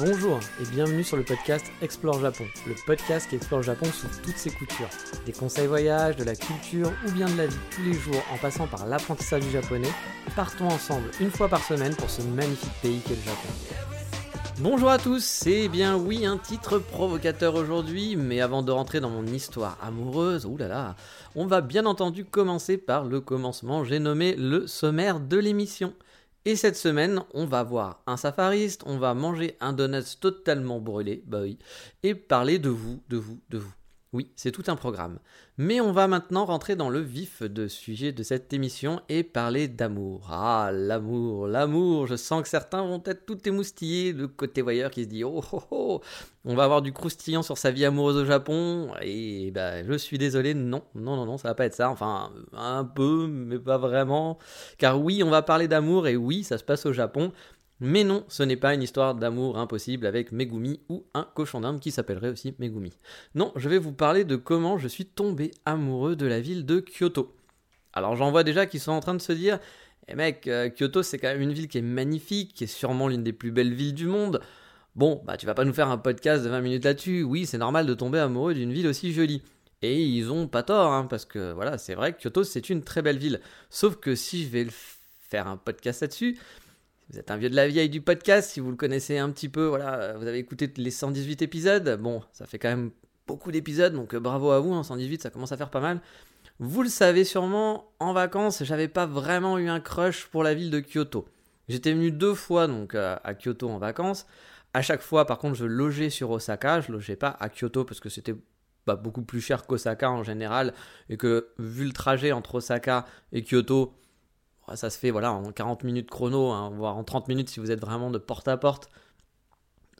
Bonjour et bienvenue sur le podcast Explore Japon, le podcast qui explore Japon sous toutes ses coutures. Des conseils voyage, de la culture ou bien de la vie tous les jours en passant par l'apprentissage du japonais, partons ensemble une fois par semaine pour ce magnifique pays qu'est le Japon. Bonjour à tous, c'est bien oui un titre provocateur aujourd'hui, mais avant de rentrer dans mon histoire amoureuse, oulala, on va bien entendu commencer par le commencement, j'ai nommé le sommaire de l'émission. Et cette semaine, on va voir un safariste, on va manger un donut totalement brûlé, bah oui, et parler de vous, de vous, de vous. Oui, c'est tout un programme. Mais on va maintenant rentrer dans le vif de sujet de cette émission et parler d'amour. Ah, l'amour, l'amour, je sens que certains vont être tout émoustillés, le côté voyeur qui se dit oh oh oh, on va avoir du croustillant sur sa vie amoureuse au Japon, et bah je suis désolé, non, non, non, non, ça va pas être ça, enfin un peu, mais pas vraiment. Car oui, on va parler d'amour, et oui, ça se passe au Japon, mais non, ce n'est pas une histoire d'amour impossible avec Megumi ou un cochon d'Inde qui s'appellerait aussi Megumi. Non, je vais vous parler de comment je suis tombé amoureux de la ville de Kyoto. Alors j'en vois déjà qui sont en train de se dire Eh mec, euh, Kyoto c'est quand même une ville qui est magnifique, qui est sûrement l'une des plus belles villes du monde. Bon, bah tu vas pas nous faire un podcast de 20 minutes là-dessus. Oui, c'est normal de tomber amoureux d'une ville aussi jolie. Et ils ont pas tort, hein, parce que voilà, c'est vrai que Kyoto c'est une très belle ville. Sauf que si je vais faire un podcast là-dessus, vous êtes un vieux de la vieille du podcast, si vous le connaissez un petit peu, voilà, vous avez écouté les 118 épisodes. Bon, ça fait quand même beaucoup d'épisodes, donc euh, bravo à vous, hein, 118, ça commence à faire pas mal. Vous le savez sûrement, en vacances, j'avais pas vraiment eu un crush pour la ville de Kyoto. J'étais venu deux fois donc euh, à Kyoto en vacances. À chaque fois, par contre, je logeais sur Osaka, je logeais pas à Kyoto parce que c'était beaucoup plus cher qu'Osaka en général et que vu le trajet entre Osaka et Kyoto, ça se fait voilà en 40 minutes chrono, hein, voire en 30 minutes si vous êtes vraiment de porte à porte.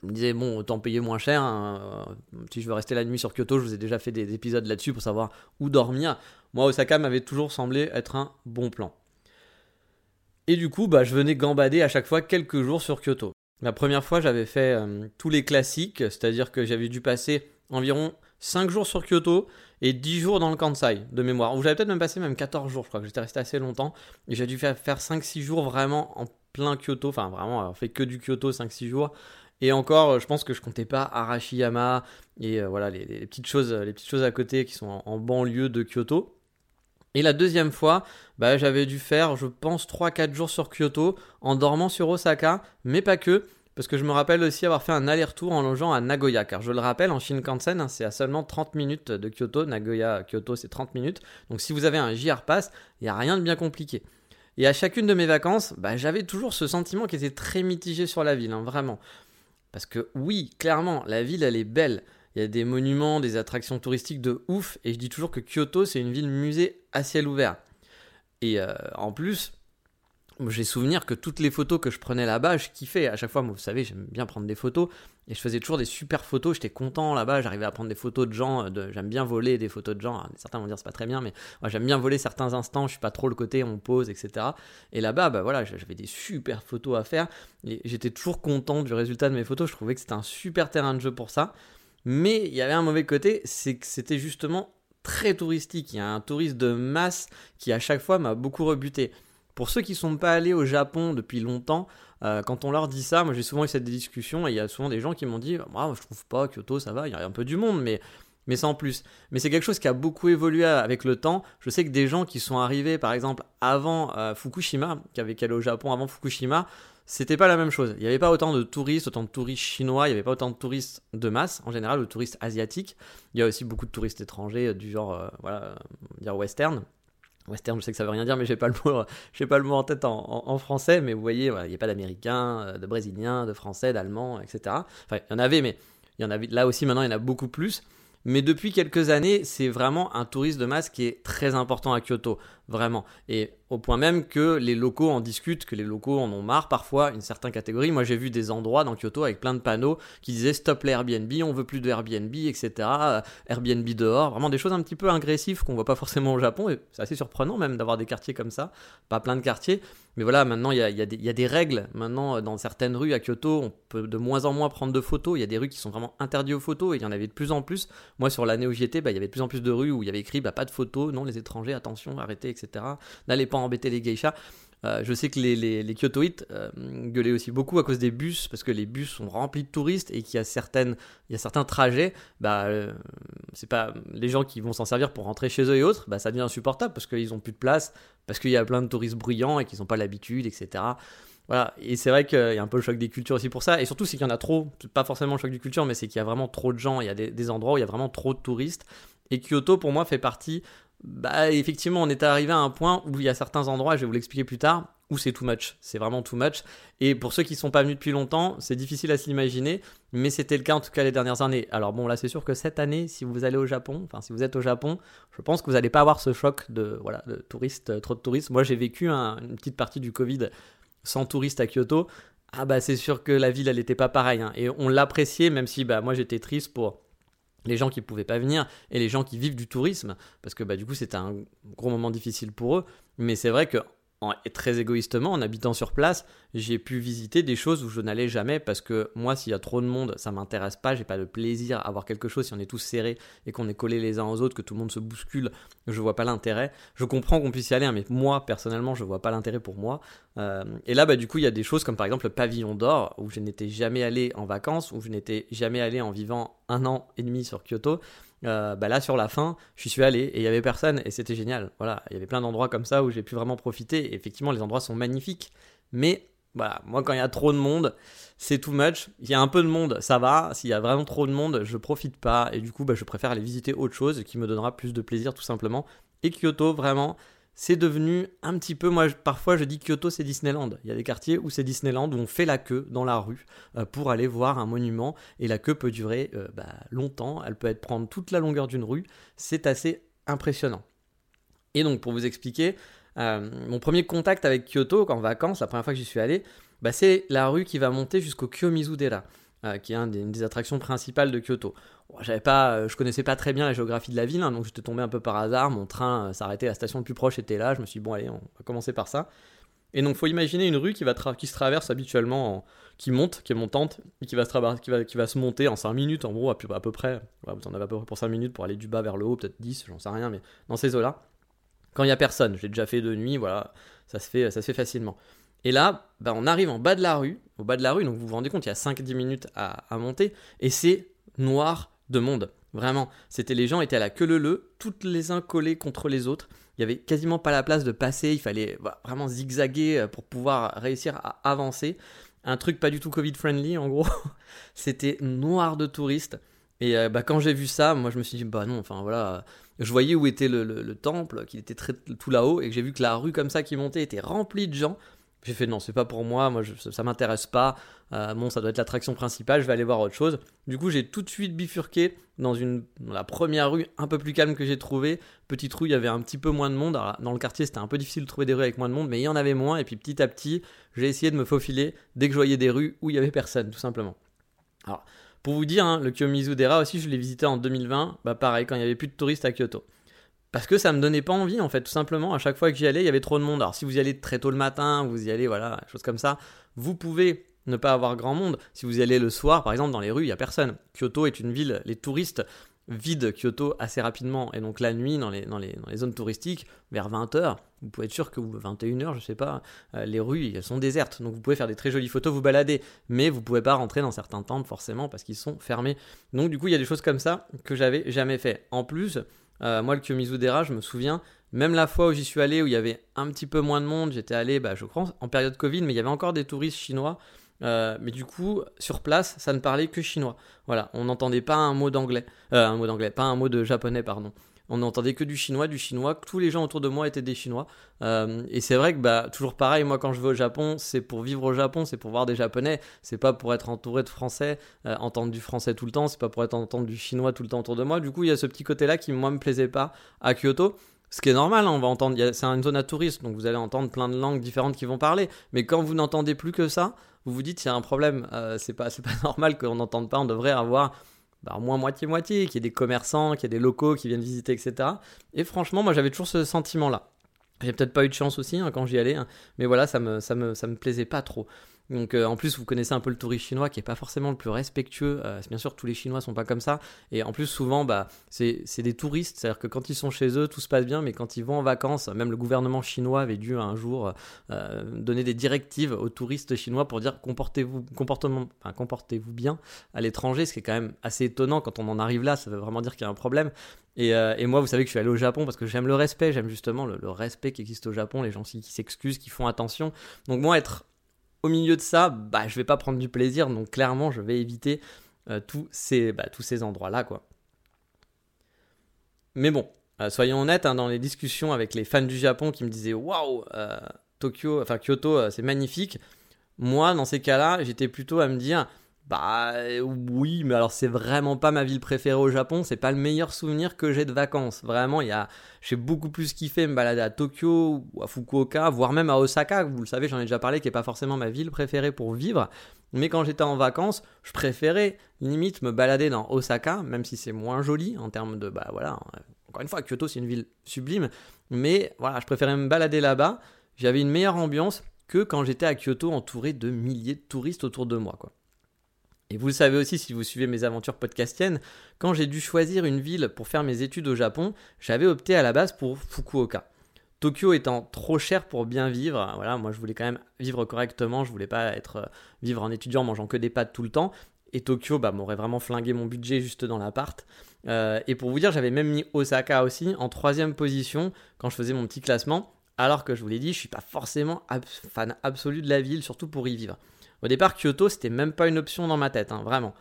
Je me disais, bon, autant payer moins cher. Hein, euh, si je veux rester la nuit sur Kyoto, je vous ai déjà fait des épisodes là-dessus pour savoir où dormir. Moi, Osaka m'avait toujours semblé être un bon plan. Et du coup, bah, je venais gambader à chaque fois quelques jours sur Kyoto. La première fois, j'avais fait euh, tous les classiques, c'est-à-dire que j'avais dû passer environ 5 jours sur Kyoto et 10 jours dans le Kansai de mémoire. Ou j'avais peut-être même passé même 14 jours, je crois que j'étais resté assez longtemps. Et j'ai dû faire, faire 5-6 jours vraiment en plein Kyoto, enfin vraiment, on fait que du Kyoto 5-6 jours. Et encore, je pense que je comptais pas Arashiyama et euh, voilà les, petites choses, les petites choses à côté qui sont en, banlieue de Kyoto. Et la deuxième fois, bah, j'avais dû faire, je pense, 3-4 jours sur Kyoto en dormant sur Osaka, mais pas que parce que je me rappelle aussi avoir fait un aller-retour en logeant à Nagoya, car je le rappelle, en Shinkansen, hein, c'est à seulement 30 minutes de Kyoto, Nagoya, Kyoto, c'est 30 minutes, donc si vous avez un JR Pass, il n'y a rien de bien compliqué. Et à chacune de mes vacances, bah, j'avais toujours ce sentiment qui était très mitigé sur la ville, hein, vraiment. Parce que oui, clairement, la ville, elle est belle. Il y a des monuments, des attractions touristiques de ouf, et je dis toujours que Kyoto, c'est une ville musée à ciel ouvert. Et euh, en plus, j'ai souvenir que toutes les photos que je prenais là-bas, je kiffais. À chaque fois, vous savez, j'aime bien prendre des photos. Et je faisais toujours des super photos. J'étais content là-bas. J'arrivais à prendre des photos de gens. Euh. J'aime bien voler des photos de gens. Certains vont dire c'est pas très bien, mais moi, j'aime bien voler certains instants. Je suis pas trop le côté, on pose, etc. Et là-bas, bah voilà, j'avais des super photos à faire. Et j'étais toujours content du résultat de mes photos. Je trouvais que c'était un super terrain de jeu pour ça. Mais il y avait un mauvais côté, c'est que c'était justement très touristique. Il y a un touriste de masse qui à chaque fois m'a beaucoup rebuté. Pour ceux qui ne sont pas allés au Japon depuis longtemps, euh, quand on leur dit ça, moi j'ai souvent eu cette discussion et il y a souvent des gens qui m'ont dit Moi, je trouve pas Kyoto, ça va, il y a un peu du monde, mais, mais sans plus. Mais c'est quelque chose qui a beaucoup évolué avec le temps. Je sais que des gens qui sont arrivés, par exemple, avant euh, Fukushima, qui avaient allé au Japon avant Fukushima, c'était pas la même chose. Il n'y avait pas autant de touristes, autant de touristes chinois, il n'y avait pas autant de touristes de masse, en général, de touristes asiatiques. Il y a aussi beaucoup de touristes étrangers, du genre, euh, voilà, dire western. Western, je sais que ça veut rien dire, mais j'ai pas le pas le mot en tête en, français. Mais vous voyez, il n'y a pas d'Américains, euh, de Brésiliens, de Français, d'Allemands, etc. Enfin, il y en avait, mais il y en avait là aussi. Maintenant, il y en a beaucoup plus. Mais depuis quelques années, c'est vraiment un tourisme de masse qui est très important à Kyoto. Vraiment. Et au point même que les locaux en discutent, que les locaux en ont marre parfois, une certaine catégorie. Moi j'ai vu des endroits dans Kyoto avec plein de panneaux qui disaient stop les Airbnb, on veut plus de Airbnb, etc. Euh, Airbnb dehors, vraiment des choses un petit peu agressives qu'on voit pas forcément au Japon. C'est assez surprenant même d'avoir des quartiers comme ça, pas plein de quartiers. Mais voilà, maintenant il y a, des règles. Maintenant dans certaines rues à Kyoto, on peut de moins en moins prendre de photos. Il y a des rues qui sont vraiment interdites aux photos et il y en avait de plus en plus. Moi sur l'année où j'y étais, bah, il y avait de plus en plus de rues où il y avait écrit bah, pas de photos, non les étrangers, attention, arrêtez, etc. N'allez pas embêter les geishas. Euh, je sais que les, les, Kyotoites euh, gueulaient aussi beaucoup à cause des bus, parce que les bus sont remplis de touristes et qu'il y a, certains trajets, bah, euh, pas les gens qui vont s'en servir pour rentrer chez eux et autres, bah, ça devient insupportable parce qu'ils ont plus de place, parce qu'il y a plein de touristes bruyants et qu'ils n'ont pas l'habitude, etc. Voilà, et c'est vrai qu'il y a un peu le choc des cultures aussi pour ça, et surtout c'est qu'il y en a trop, pas forcément le choc des cultures, mais c'est qu'il y a vraiment trop de gens, il y a des, des endroits où il y a vraiment trop de touristes, et Kyoto pour moi fait partie bah effectivement, on est arrivé à un point où il y a certains endroits, je vais vous l'expliquer plus tard, où c'est too much. C'est vraiment too much. Et pour ceux qui ne sont pas venus depuis longtemps, c'est difficile à s'imaginer, mais c'était le cas en tout cas les dernières années. Alors bon, là c'est sûr que cette année, si vous allez au Japon, enfin si vous êtes au Japon, je pense que vous n'allez pas avoir ce choc de voilà de touristes, euh, trop de touristes. Moi j'ai vécu une petite partie du Covid sans touristes à Kyoto. Ah bah c'est sûr que la ville elle n'était pas pareille. Hein. Et on l'appréciait, même si bah moi j'étais triste pour les gens qui pouvaient pas venir et les gens qui vivent du tourisme, parce que bah, du coup c'était un gros moment difficile pour eux. Mais c'est vrai que et très égoïstement, en habitant sur place, j'ai pu visiter des choses où je n'allais jamais parce que moi, s'il y a trop de monde, ça m'intéresse pas, j'ai pas de plaisir à voir quelque chose si on est tous serrés et qu'on est collés les uns aux autres, que tout le monde se bouscule, je vois pas l'intérêt. Je comprends qu'on puisse y aller, hein, mais moi, personnellement, je vois pas l'intérêt pour moi. Euh, et là, bah, du coup, il y a des choses comme par exemple le pavillon d'or, où je n'étais jamais allé en vacances, où je n'étais jamais allé en vivant un an et demi sur Kyoto. Euh, bah là sur la fin, je suis allé et il y avait personne et c'était génial. Voilà, il y avait plein d'endroits comme ça où j'ai pu vraiment profiter. Effectivement, les endroits sont magnifiques, mais voilà, moi quand il y a trop de monde, c'est too much. Il y a un peu de monde, ça va. S'il y a vraiment trop de monde, je profite pas et du coup, bah, je préfère aller visiter autre chose qui me donnera plus de plaisir tout simplement. Et Kyoto, vraiment, c'est devenu un petit peu, moi parfois je dis Kyoto c'est Disneyland. Il y a des quartiers où c'est Disneyland, où on fait la queue dans la rue euh, pour aller voir un monument et la queue peut durer euh, bah, longtemps, elle peut être prendre toute la longueur d'une rue, c'est assez impressionnant. Et donc pour vous expliquer, euh, mon premier contact avec Kyoto en vacances, la première fois que j'y suis allé, bah, c'est la rue qui va monter jusqu'au Kiyomizu-dera. qui est une des attractions principales de Kyoto j'avais pas, euh, je connaissais pas très bien la géographie de la ville, hein, donc j'étais tombé un peu par hasard. Mon train euh, s'arrêtait, la station la plus proche était là. Je me suis dit, bon, allez, on va commencer par ça. Et donc, faut imaginer une rue qui, va qui se traverse habituellement, qui monte, qui est montante, et qui va, se qui va, qui va se monter en 5 minutes, en gros, à peu, près. vous en avez à peu près pour 5 minutes pour aller du bas vers le haut, peut-être 10, j'en sais rien, mais dans ces eaux-là. Quand il y a personne, je l'ai déjà fait de nuit, voilà, ça se fait, ça se fait facilement. Et là, bah, on arrive en bas de la rue, au bas de la rue, donc vous vous rendez compte, il y a 5-10 minutes à monter, et c'est noir de monde. Vraiment, c'était les gens étaient à la queue leu leu, toutes les uns collés contre les autres. Il y avait quasiment pas la place de passer, il fallait vraiment zigzaguer euh, pour pouvoir réussir à avancer. Un truc pas du tout Covid friendly en gros. c'était noir de touristes. Et euh, bah, quand j'ai vu ça, moi je me suis dit bah non, enfin voilà, je voyais où était le, temple, qu'il était tout là-haut, et que j'ai vu que la rue comme ça qui montait était remplie de gens. J'ai fait non, c'est pas pour moi, moi ça, m'intéresse pas. Euh, bon, ça doit être l'attraction principale, je vais aller voir autre chose. Du coup, j'ai tout de suite bifurqué dans, une, la première rue un peu plus calme que j'ai trouvée. Petite rue, il y avait un petit peu moins de monde. Dans le quartier, c'était un peu difficile de trouver des rues avec moins de monde, mais il y en avait moins. Et puis petit à petit, j'ai essayé de me faufiler dès que je voyais des rues où il y avait personne, tout simplement. Alors, pour vous dire, hein, le Kiyomizu Dera aussi, je l'ai visité en 2020. Bah pareil, quand il y avait plus de touristes à Kyoto parce que ça me donnait pas envie en fait tout simplement. À chaque fois que j'y allais il y avait trop de monde. Alors si vous y allez très tôt le matin vous y allez voilà choses comme ça vous pouvez ne pas avoir grand monde. Si vous y allez le soir par exemple dans les rues il y a personne. Kyoto est une ville les touristes vident Kyoto assez rapidement. Et donc la nuit dans les, dans les, dans les zones touristiques vers 20h vous pouvez être sûr que 21h je sais pas euh, les rues elles sont désertes. Donc vous pouvez faire des très jolies photos vous balader. Mais vous pouvez pas rentrer dans certains temples forcément parce qu'ils sont fermés. Donc du coup il y a des choses comme ça que j'avais jamais fait. En plus euh, moi, le Kiyomizu-dera, je me souviens, même la fois où j'y suis allé, où il y avait un petit peu moins de monde, j'étais allé, bah, je crois, en période Covid, mais il y avait encore des touristes chinois. Euh, mais du coup, sur place, ça ne parlait que chinois. Voilà, on n'entendait pas un mot d'anglais, euh, un mot d'anglais, pas un mot de japonais, pardon on n'entendait que du chinois, du chinois, tous les gens autour de moi étaient des chinois. Euh, et c'est vrai que bah, toujours pareil, moi quand je vais au Japon, c'est pour vivre au Japon, c'est pour voir des japonais, c'est pas pour être entouré de français, euh, entendre du français tout le temps, c'est pas pour être entendre du chinois tout le temps autour de moi. Du coup, il y a ce petit côté-là qui moi me plaisait pas à Kyoto. Ce qui est normal, hein, on va entendre, c'est une zone à touristes, donc vous allez entendre plein de langues différentes qui vont parler. Mais quand vous n'entendez plus que ça, vous vous dites, il y a un problème. Euh, c'est pas, pas normal qu'on n'entende pas. On devrait avoir bah, moins moitié-moitié, qu'il y ait des commerçants, qu'il y ait des locaux qui viennent visiter, etc. Et franchement, moi j'avais toujours ce sentiment-là. J'ai peut-être pas eu de chance aussi hein, quand j'y allais, hein, mais voilà, ça me, ça me, ça me plaisait pas trop. Donc euh, en plus, vous connaissez un peu le touriste chinois qui est pas forcément le plus respectueux. Euh, bien sûr, tous les Chinois sont pas comme ça. Et en plus, souvent, bah, c'est des touristes. C'est-à-dire que quand ils sont chez eux, tout se passe bien, mais quand ils vont en vacances, même le gouvernement chinois avait dû un jour euh, donner des directives aux touristes chinois pour dire comportez-vous comportement, enfin, comportez-vous bien à l'étranger, ce qui est quand même assez étonnant quand on en arrive là. Ça veut vraiment dire qu'il y a un problème. Et, moi, vous savez que je suis allé au Japon parce que j'aime le respect, j'aime justement le, le, respect qui existe au Japon, les gens qui s'excusent, qui font attention. Donc moi, être au milieu de ça, bah, je vais pas prendre du plaisir, donc clairement, je vais éviter euh, tous ces, bah, ces endroits-là. Mais bon, euh, soyons honnêtes, hein, dans les discussions avec les fans du Japon qui me disaient waouh, euh, Tokyo, enfin Kyoto, c'est magnifique. Moi, dans ces cas-là, j'étais plutôt à me dire bah oui, mais alors c'est vraiment pas ma ville préférée au Japon, c'est pas le meilleur souvenir que j'ai de vacances. Vraiment, il y a j'ai beaucoup plus kiffé me balader à Tokyo ou à Fukuoka, voire même à Osaka, vous le savez, j'en ai déjà parlé qui est pas forcément ma ville préférée pour vivre, mais quand j'étais en vacances, je préférais limite me balader dans Osaka, même si c'est moins joli en termes de bah voilà, encore une fois Kyoto c'est une ville sublime, mais voilà, je préférais me balader là-bas, j'avais une meilleure ambiance que quand j'étais à Kyoto entouré de milliers de touristes autour de moi quoi. Et vous le savez aussi si vous suivez mes aventures podcastiennes, quand j'ai dû choisir une ville pour faire mes études au Japon, j'avais opté à la base pour Fukuoka. Tokyo étant trop cher pour bien vivre, voilà, moi je voulais quand même vivre correctement, je voulais pas être euh, vivre en étudiant mangeant que des pâtes tout le temps. Et Tokyo bah, m'aurait vraiment flingué mon budget juste dans l'appart. Euh, et pour vous dire, j'avais même mis Osaka aussi en troisième position quand je faisais mon petit classement. Alors que je vous l'ai dit, je suis pas forcément fan absolu de la ville, surtout pour y vivre. Au départ, Kyoto, c'était même pas une option dans ma tête, hein, vraiment.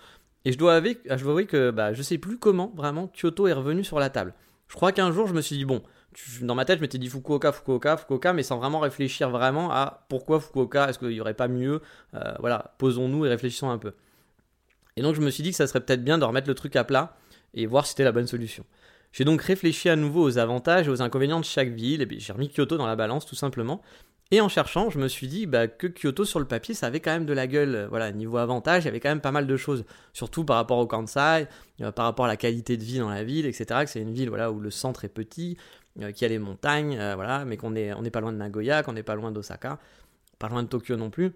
Et je dois avouer, je dois avouer que bah, je sais plus comment, vraiment, Kyoto est revenu sur la table. Je crois qu'un jour, je me suis dit, bon, dans ma tête, je m'étais dit Fukuoka, Fukuoka, Fukuoka, mais sans vraiment réfléchir vraiment à pourquoi Fukuoka, est-ce qu'il n'y aurait pas mieux euh, Voilà, posons-nous et réfléchissons un peu. Et donc, je me suis dit que ça serait peut-être bien de remettre le truc à plat et voir si c'était la bonne solution. J'ai donc réfléchi à nouveau aux avantages et aux inconvénients de chaque ville, et j'ai remis Kyoto dans la balance tout simplement, et en cherchant, je me suis dit bah, que Kyoto sur le papier, ça avait quand même de la gueule. Euh, voilà, niveau avantage, il y avait quand même pas mal de choses. Surtout par rapport au Kansai, euh, par rapport à la qualité de vie dans la ville, etc. Que c'est une ville voilà, où le centre est petit, euh, qui a les montagnes, voilà, mais qu'on n'est pas loin de Nagoya, qu'on n'est pas loin d'Osaka, pas loin de Tokyo non plus.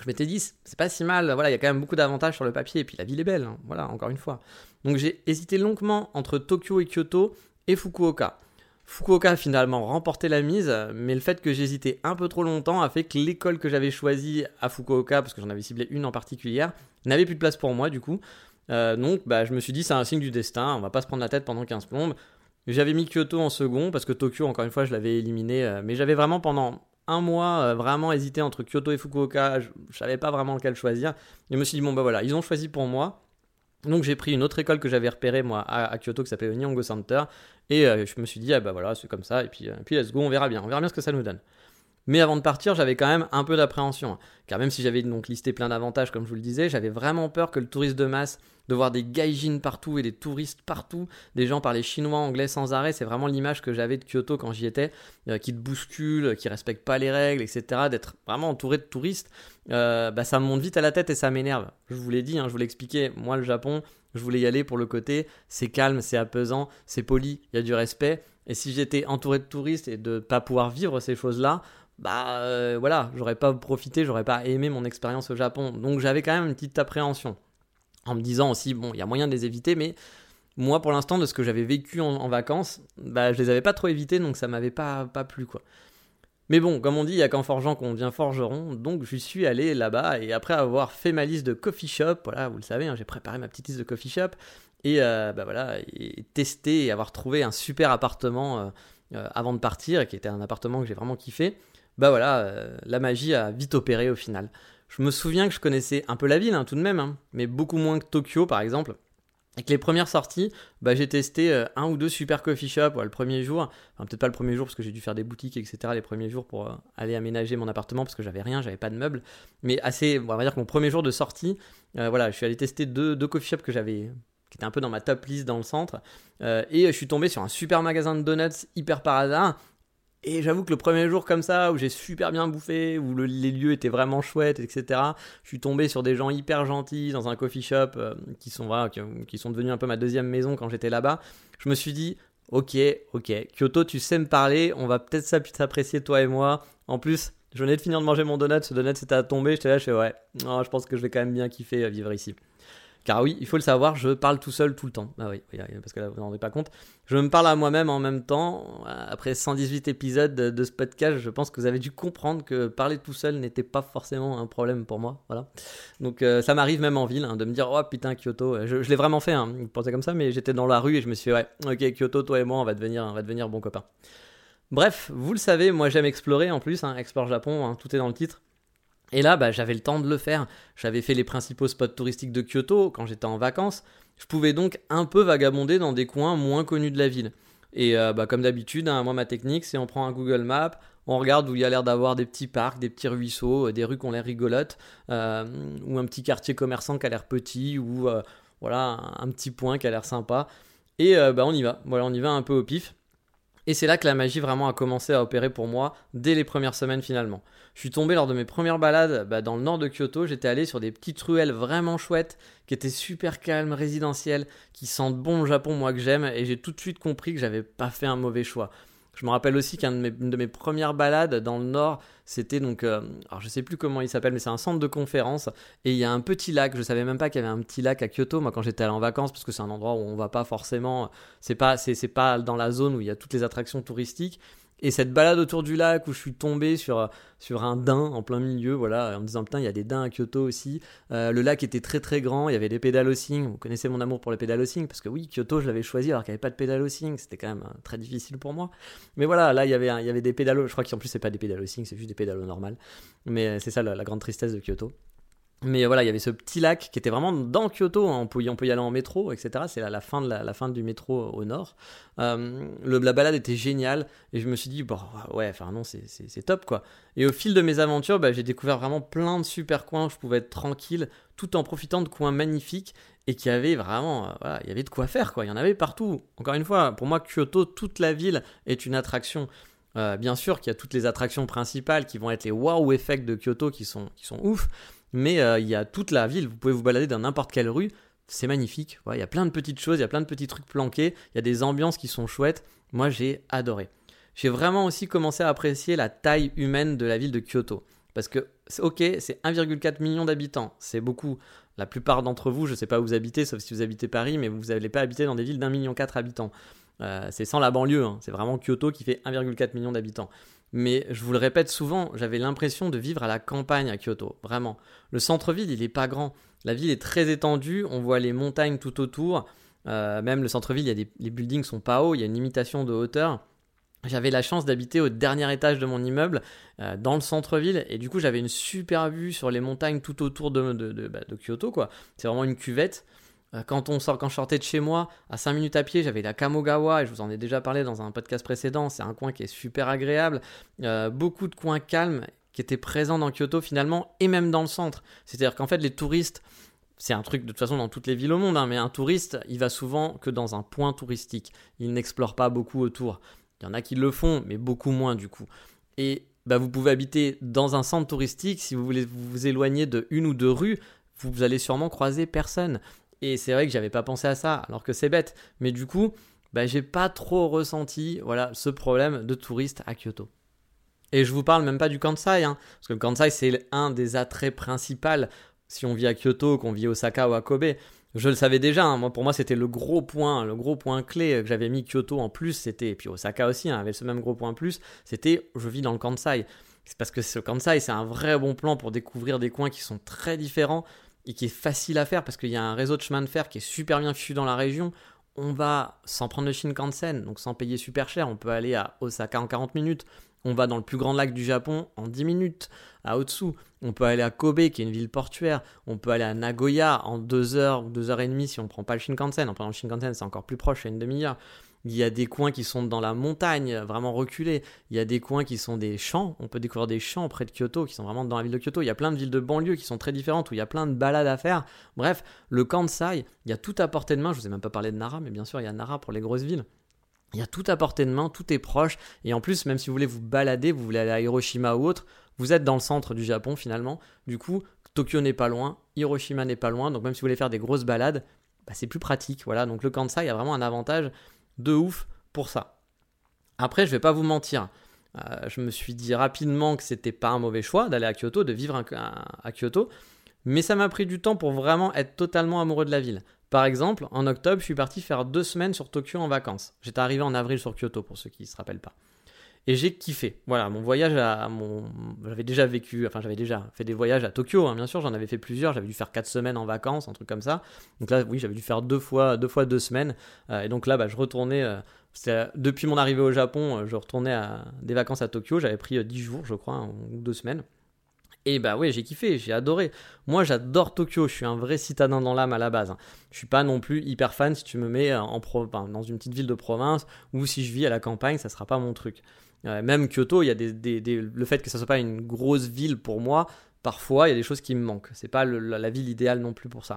Je m'étais dit, c'est pas si mal, voilà, il y a quand même beaucoup d'avantages sur le papier, et puis la ville est belle, hein, voilà, encore une fois. Donc j'ai hésité longuement entre Tokyo et Kyoto et Fukuoka. Fukuoka finalement remporté la mise, mais le fait que j'hésitais un peu trop longtemps a fait que l'école que j'avais choisie à Fukuoka, parce que j'en avais ciblé une en particulier, n'avait plus de place pour moi du coup. Euh, donc bah, je me suis dit c'est un signe du destin, on va pas se prendre la tête pendant 15 plombes. J'avais mis Kyoto en second, parce que Tokyo, encore une fois, je l'avais éliminé, euh, mais j'avais vraiment pendant un mois euh, vraiment hésité entre Kyoto et Fukuoka, je, je, savais pas vraiment lequel choisir. je me suis dit bon bah voilà, ils ont choisi pour moi, donc j'ai pris une autre école que j'avais repérée moi à, Kyoto qui s'appelait le Nihongo Center. Et euh, je me suis dit ah bah voilà c'est comme ça. Et puis, euh, puis let's go on verra bien. On verra bien ce que ça nous donne. Mais avant de partir, j'avais quand même un peu d'appréhension. Hein. Car même si j'avais donc listé plein d'avantages, comme je vous le disais, j'avais vraiment peur que le touriste de masse, de voir des gaijins partout et des touristes partout, des gens parler chinois, anglais sans arrêt, c'est vraiment l'image que j'avais de Kyoto quand j'y étais, euh, qui te bousculent, qui respectent pas les règles, etc. D'être vraiment entouré de touristes, euh, bah, ça me monte vite à la tête et ça m'énerve. Je vous l'ai dit, hein, je vous l'ai expliqué, moi le Japon, je voulais y aller pour le côté, c'est calme, c'est apaisant, c'est poli, il y a du respect. Et si j'étais entouré de touristes et de pas pouvoir vivre ces choses-là, bah euh, voilà, j'aurais pas profité, j'aurais pas aimé mon expérience au Japon. Donc j'avais quand même une petite appréhension. En me disant aussi, bon, il y a moyen de les éviter, mais moi pour l'instant, de ce que j'avais vécu en, vacances, bah je les avais pas trop évités, donc ça m'avait pas, pas plu quoi. Mais bon, comme on dit, il y a qu'en forgeant qu'on devient forgeron, donc je suis allé là-bas et après avoir fait ma liste de coffee shop, voilà, vous le savez, hein, j'ai préparé ma petite liste de coffee shop et euh, bah voilà, et testé et avoir trouvé un super appartement euh, avant de partir, qui était un appartement que j'ai vraiment kiffé bah voilà, euh, la magie a vite opéré au final. Je me souviens que je connaissais un peu la ville hein, tout de même, hein, mais beaucoup moins que Tokyo par exemple. Avec les premières sorties, bah, j'ai testé euh, un ou deux super coffee shops le premier jour. Enfin, peut-être pas le premier jour parce que j'ai dû faire des boutiques, etc. les premiers jours pour euh, aller aménager mon appartement parce que j'avais rien, j'avais pas de meubles. Mais assez, on va dire que mon premier jour de sortie, voilà, je suis allé tester deux, coffee shops que j'avais qui était un peu dans ma top list dans le centre. et je suis tombé sur un super magasin de donuts hyper par hasard. Et j'avoue que le premier jour comme ça, où j'ai super bien bouffé, où les lieux étaient vraiment chouettes, etc., je suis tombé sur des gens hyper gentils dans un coffee shop qui, sont, voilà, qui, sont devenus un peu ma deuxième maison quand j'étais là-bas. Je me suis dit, ok, ok, Kyoto, tu sais me parler, on va peut-être s'apprécier toi et moi. En plus, je venais de finir de manger mon donut, ce donut c'était à tomber, j'étais là, je fais ouais, je pense que je vais quand même bien kiffer vivre ici. Car oui, il faut le savoir, je parle tout seul tout le temps. Ah oui, parce que là, vous n'en rendez pas compte. Je me parle à moi-même en même temps. Après 118 épisodes de, ce podcast, je pense que vous avez dû comprendre que parler tout seul n'était pas forcément un problème pour moi. Voilà. Donc euh, ça m'arrive même en ville hein, de me dire, oh putain, Kyoto. Je, l'ai vraiment fait, hein, pensez comme ça, mais j'étais dans la rue et je me suis dit, ouais, ok, Kyoto, toi et moi, on va devenir, on va devenir bons copains. Bref, vous le savez, moi j'aime explorer en plus, hein, Explore Japon, hein, tout est dans le titre. Et là, bah, j'avais le temps de le faire. J'avais fait les principaux spots touristiques de Kyoto quand j'étais en vacances. Je pouvais donc un peu vagabonder dans des coins moins connus de la ville. Et euh, bah, comme d'habitude, hein, moi ma technique, c'est on prend un Google Maps, on regarde où il y a l'air d'avoir des petits parcs, des petits ruisseaux, euh, des rues qui ont l'air rigolotes, euh, ou un petit quartier commerçant qui a l'air petit, ou voilà un petit point qui a l'air sympa. Et bah, on y va. Voilà, on y va un peu au pif. Et c'est là que la magie vraiment a commencé à opérer pour moi dès les premières semaines finalement. Je suis tombé lors de mes premières balades bah, dans le nord de Kyoto, j'étais allé sur des petites ruelles vraiment chouettes, qui étaient super calmes, résidentielles, qui sentent bon le Japon moi que j'aime, et j'ai tout de suite compris que j'avais pas fait un mauvais choix. Je me rappelle aussi qu'une de, mes, premières balades dans le nord, c'était donc, euh, alors je sais plus comment il s'appelle, mais c'est un centre de conférence et il y a un petit lac. Je savais même pas qu'il y avait un petit lac à Kyoto. Moi, quand j'étais allé en vacances, parce que c'est un endroit où on va pas forcément, c'est pas, c'est pas dans la zone où il y a toutes les attractions touristiques. Et cette balade autour du lac où je suis tombé sur, sur un daim en plein milieu, voilà, en me disant putain, il y a des daims à Kyoto aussi. Euh, le lac était très très grand, il y avait des pédalosing. Vous connaissez mon amour pour les pédalosing parce que oui, Kyoto, je l'avais choisi alors qu'il n'y avait pas de pédalosing. C'était quand même euh, très difficile pour moi. Mais voilà, là, il y avait, il y avait des pédalos. Je crois qu'en plus, c'est pas des pédalosing, c'est juste des pédalos normales. Mais euh, c'est ça la grande tristesse de Kyoto. Mais voilà, il y avait ce petit lac qui était vraiment dans Kyoto. Hein. On, peut y, aller en métro, etc. C'est la, la, fin de la, fin du métro au nord. Euh, le, la balade était géniale et je me suis dit, bon, ouais, enfin non, c'est top quoi. Et au fil de mes aventures, bah, j'ai découvert vraiment plein de super coins où je pouvais être tranquille tout en profitant de coins magnifiques et qui avaient vraiment, euh, voilà, il y avait de quoi faire quoi. Il y en avait partout. Encore une fois, pour moi, Kyoto, toute la ville est une attraction. Euh, bien sûr qu'il y a toutes les attractions principales qui vont être les wow effects de Kyoto qui sont, qui sont ouf mais euh, il y a toute la ville, vous pouvez vous balader dans n'importe quelle rue, c'est magnifique, il y a plein de petites choses, il y a plein de petits trucs planqués, il y a des ambiances qui sont chouettes, moi j'ai adoré. J'ai vraiment aussi commencé à apprécier la taille humaine de la ville de Kyoto. Parce que, ok, c'est 1,4 million d'habitants, c'est beaucoup. La plupart d'entre vous, je ne sais pas où vous habitez, sauf si vous habitez Paris, mais vous n'allez pas habiter dans des villes d'un million quatre habitants. Euh, c'est sans la banlieue, hein. c'est vraiment Kyoto qui fait 1,4 million d'habitants. Mais je vous le répète souvent, j'avais l'impression de vivre à la campagne à Kyoto, vraiment. Le centre-ville, il n'est pas grand. La ville est très étendue, on voit les montagnes tout autour. Euh, même le centre-ville, il les buildings sont pas hauts, il y a une limitation de hauteur. J'avais la chance d'habiter au dernier étage de mon immeuble, euh, dans le centre-ville, et du coup j'avais une super vue sur les montagnes tout autour de, bah, Kyoto, quoi. C'est vraiment une cuvette. Euh, quand, on sort, quand je sortais de chez moi, à 5 minutes à pied, j'avais la Kamogawa, et je vous en ai déjà parlé dans un podcast précédent, c'est un coin qui est super agréable. Euh, beaucoup de coins calmes qui étaient présents dans Kyoto finalement, et même dans le centre. C'est-à-dire qu'en fait, les touristes, c'est un truc de toute façon dans toutes les villes au monde, hein, mais un touriste, il va souvent que dans un point touristique. Il n'explore pas beaucoup autour. Il y en a qui le font, mais beaucoup moins du coup. Et bah, vous pouvez habiter dans un centre touristique, si vous voulez vous éloigner de une ou deux rues, vous allez sûrement croiser personne. Et c'est vrai que j'avais pas pensé à ça, alors que c'est bête. Mais du coup, bah, j'ai pas trop ressenti voilà, ce problème de touristes à Kyoto. Et je vous parle même pas du Kansai, hein, parce que le Kansai c'est un des attraits principaux si on vit à Kyoto, qu'on vit à Osaka ou à Kobe. Je le savais déjà, hein. moi, pour moi c'était le gros point, le gros point clé que j'avais mis Kyoto en plus, c'était, et puis Osaka aussi hein, avait ce même gros point plus, c'était je vis dans le Kansai. C'est parce que ce Kansai c'est un vrai bon plan pour découvrir des coins qui sont très différents, et qui est facile à faire parce qu'il y a un réseau de chemin de fer qui est super bien fichu dans la région. On va sans prendre le Shinkansen, donc sans payer super cher, on peut aller à Osaka en 40 minutes. On va dans le plus grand lac du Japon en 10 minutes, à Otsu. On peut aller à Kobe, qui est une ville portuaire. On peut aller à Nagoya en 2 heures ou 2 heures et demie si on ne prend pas le Shinkansen. En prenant le Shinkansen, c'est encore plus proche, c'est une demi-heure. Il y a des coins qui sont dans la montagne, vraiment reculés. Il y a des coins qui sont des champs. On peut découvrir des champs près de Kyoto qui sont vraiment dans la ville de Kyoto. Il y a plein de villes de banlieue qui sont très différentes où il y a plein de balades à faire. Bref, le Kansai, il y a tout à portée de main. Je vous ai même pas parlé de Nara, mais bien sûr, il y a Nara pour les grosses villes. Il y a tout à portée de main, tout est proche. Et en plus, même si vous voulez vous balader, vous voulez aller à Hiroshima ou autre, vous êtes dans le centre du Japon finalement. Du coup, Tokyo n'est pas loin, Hiroshima n'est pas loin. Donc même si vous voulez faire des grosses balades, bah, c'est plus pratique. Voilà, donc le Kansai a vraiment un avantage de ouf pour ça. Après, je vais pas vous mentir. Euh, je me suis dit rapidement que c'était pas un mauvais choix d'aller à Kyoto, de vivre à Kyoto, mais ça m'a pris du temps pour vraiment être totalement amoureux de la ville. Par exemple, en octobre, je suis parti faire deux semaines sur Tokyo en vacances. J'étais arrivé en avril sur Kyoto, pour ceux qui ne se rappellent pas. Et j'ai kiffé. Voilà, mon voyage à mon. J'avais déjà vécu, enfin, j'avais déjà fait des voyages à Tokyo, hein, bien sûr, j'en avais fait plusieurs. J'avais dû faire quatre semaines en vacances, un truc comme ça. Donc là, oui, j'avais dû faire deux fois deux, fois deux semaines. Euh, et donc là, bah, je retournais. Euh, depuis mon arrivée au Japon, euh, je retournais des vacances à Tokyo. J'avais pris dix jours, je crois, ou deux semaines. Et bah oui, j'ai kiffé, j'ai adoré. Moi, j'adore Tokyo, je suis un vrai citadin dans l'âme à la base. Je suis pas non plus hyper fan si tu me mets en dans une petite ville de province ou si je vis à la campagne, ça sera pas mon truc. Même Kyoto, il y a des, le fait que ça soit pas une grosse ville pour moi, parfois il y a des choses qui me manquent. C'est pas la ville idéale non plus pour ça.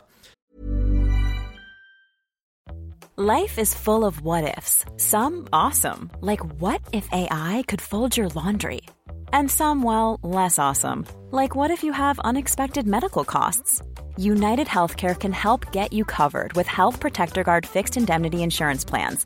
Life is full of what ifs. Some awesome, like what if AI could fold your laundry? And some, well, less awesome. Like what if you have unexpected medical costs? United Healthcare can help get you covered with Health Protector Guard fixed indemnity insurance plans.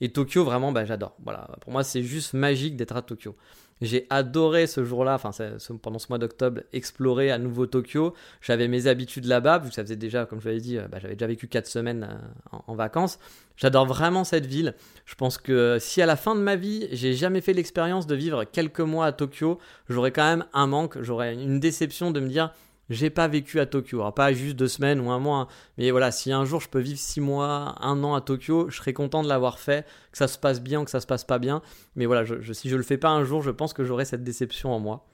Et Tokyo, vraiment, bah, j'adore. Voilà. Pour moi, c'est juste magique d'être à Tokyo. J'ai adoré ce jour-là, enfin pendant ce mois d'octobre, explorer à nouveau Tokyo. J'avais mes habitudes là-bas, vu que ça faisait déjà, comme je l'avais dit, euh, bah, j'avais déjà vécu 4 semaines euh, en, vacances. J'adore vraiment cette ville. Je pense que si à la fin de ma vie, j'ai jamais fait l'expérience de vivre quelques mois à Tokyo, j'aurais quand même un manque, j'aurais une déception de me dire j'ai pas vécu à Tokyo. Alors, pas juste deux semaines ou un mois, hein. mais voilà, si un jour je peux vivre six mois, un an à Tokyo, je serais content de l'avoir fait, que ça se passe bien que ça se passe pas bien. Mais voilà, je, si je le fais pas un jour, je pense que j'aurai cette déception en moi.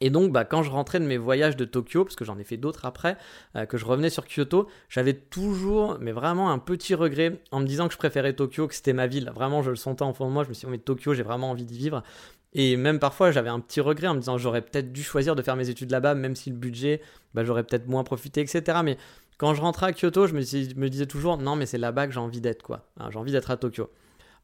Et donc, bah, quand je rentrais de mes voyages de Tokyo, parce que j'en ai fait d'autres après, euh, que je revenais sur Kyoto, j'avais toujours, mais vraiment un petit regret en me disant que je préférais Tokyo, que c'était ma ville. Vraiment, je le sentais en fond de moi. Je me suis dit, oh, mais Tokyo, j'ai vraiment envie d'y vivre. Et même parfois, j'avais un petit regret en me disant j'aurais peut-être dû choisir de faire mes études là-bas, même si le budget, bah, j'aurais peut-être moins profité, etc. Mais quand je rentrais à Kyoto, je me, disais toujours non, mais c'est là-bas que j'ai envie d'être, quoi. Hein, j'ai envie d'être à Tokyo.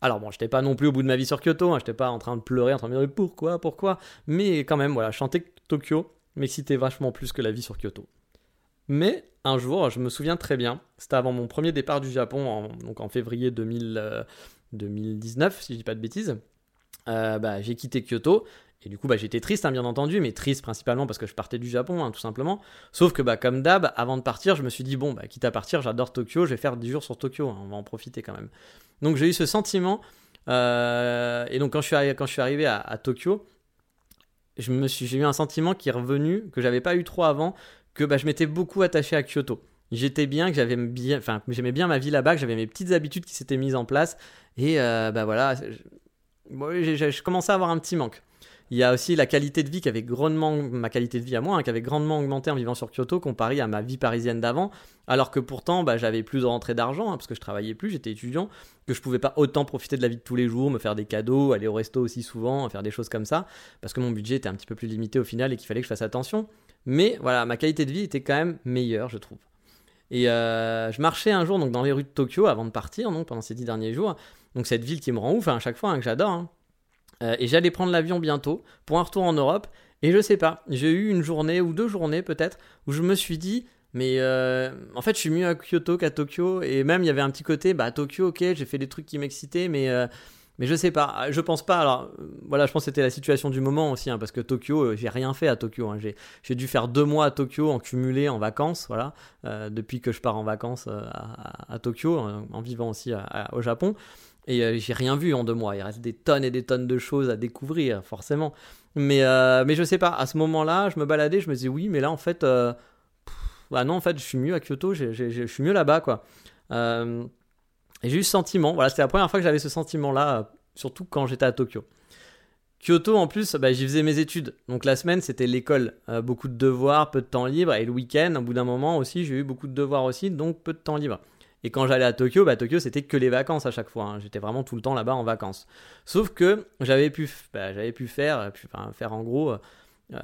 Alors bon, j'étais pas non plus au bout de ma vie sur Kyoto, hein, j'étais pas en train de pleurer, en train de me dire pourquoi, pourquoi? Mais quand même, voilà, chanter Tokyo m'excitait vachement plus que la vie sur Kyoto. Mais un jour, je me souviens très bien, c'était avant mon premier départ du Japon, donc en février 2000, 2019, euh, si je dis pas de bêtises. Euh, bah, j'ai quitté Kyoto. Et du coup, bah, j'étais triste, hein, bien entendu, mais triste principalement parce que je partais du Japon, hein, tout simplement. Sauf que, bah, comme d'hab, avant de partir, je me suis dit, bon, bah, quitte à partir, j'adore Tokyo, je vais faire 10 jours sur Tokyo, hein, on va en profiter quand même. Donc j'ai eu ce sentiment, euh, et donc quand je suis arrivé, quand je suis arrivé à, Tokyo, je me suis, j'ai eu un sentiment qui est revenu, que j'avais pas eu trop avant, que bah, je m'étais beaucoup attaché à Kyoto. J'étais bien, que j'avais bien, enfin, j'aimais bien ma vie là-bas, que j'avais mes petites habitudes qui s'étaient mises en place, et euh, bah voilà, commençais à avoir un petit manque. Il y a aussi la qualité de vie qui avait grandement, ma qualité de vie à moi, hein, qui avait grandement augmenté en vivant sur Kyoto comparé à ma vie parisienne d'avant, alors que pourtant bah, j'avais plus de rentrée d'argent, hein, parce que je travaillais plus, j'étais étudiant, que je pouvais pas autant profiter de la vie de tous les jours, me faire des cadeaux, aller au resto aussi souvent, faire des choses comme ça, parce que mon budget était un petit peu plus limité au final et qu'il fallait que je fasse attention. Mais voilà, ma qualité de vie était quand même meilleure, je trouve. Et euh, je marchais un jour donc dans les rues de Tokyo avant de partir, donc pendant ces dix derniers jours, donc cette ville qui me rend ouf hein, à chaque fois, hein, que j'adore. Hein. Euh, et j'allais prendre l'avion bientôt pour un retour en Europe. Et je sais pas, j'ai eu une journée ou deux journées peut-être où je me suis dit, Mais euh, en fait, je suis mieux à Kyoto qu'à Tokyo. Et même, il y avait un petit côté, bah, à Tokyo, ok, j'ai fait des trucs qui m'excitaient, mais, mais je sais pas. Je pense pas. Alors, euh, voilà, je pense que c'était la situation du moment aussi, hein, parce que Tokyo, j'ai rien fait à Tokyo. Hein. J'ai dû faire deux mois à Tokyo en cumulé en vacances, voilà, depuis que je pars en vacances à, Tokyo, en, vivant aussi au Japon. Et j'ai rien vu en deux mois. Il reste des tonnes et des tonnes de choses à découvrir, forcément. Mais, mais je sais pas, à ce moment-là, je me baladais, je me disais oui, mais là, en fait bah non, en fait, je suis mieux à Kyoto, je suis mieux là-bas, quoi. Euh, et j'ai eu ce sentiment, voilà, c'était la première fois que j'avais ce sentiment-là, euh, surtout quand j'étais à Tokyo. Kyoto, en plus, bah, j'y faisais mes études. Donc la semaine, c'était l'école. Euh, beaucoup de devoirs, peu de temps libre. Et le week-end, au bout d'un moment aussi, j'ai eu beaucoup de devoirs aussi, donc peu de temps libre. Et quand j'allais à Tokyo, bah, Tokyo, c'était que les vacances à chaque fois. Hein. J'étais vraiment tout le temps là-bas en vacances. Sauf que j'avais pu, bah, pu faire, pu, faire en gros euh,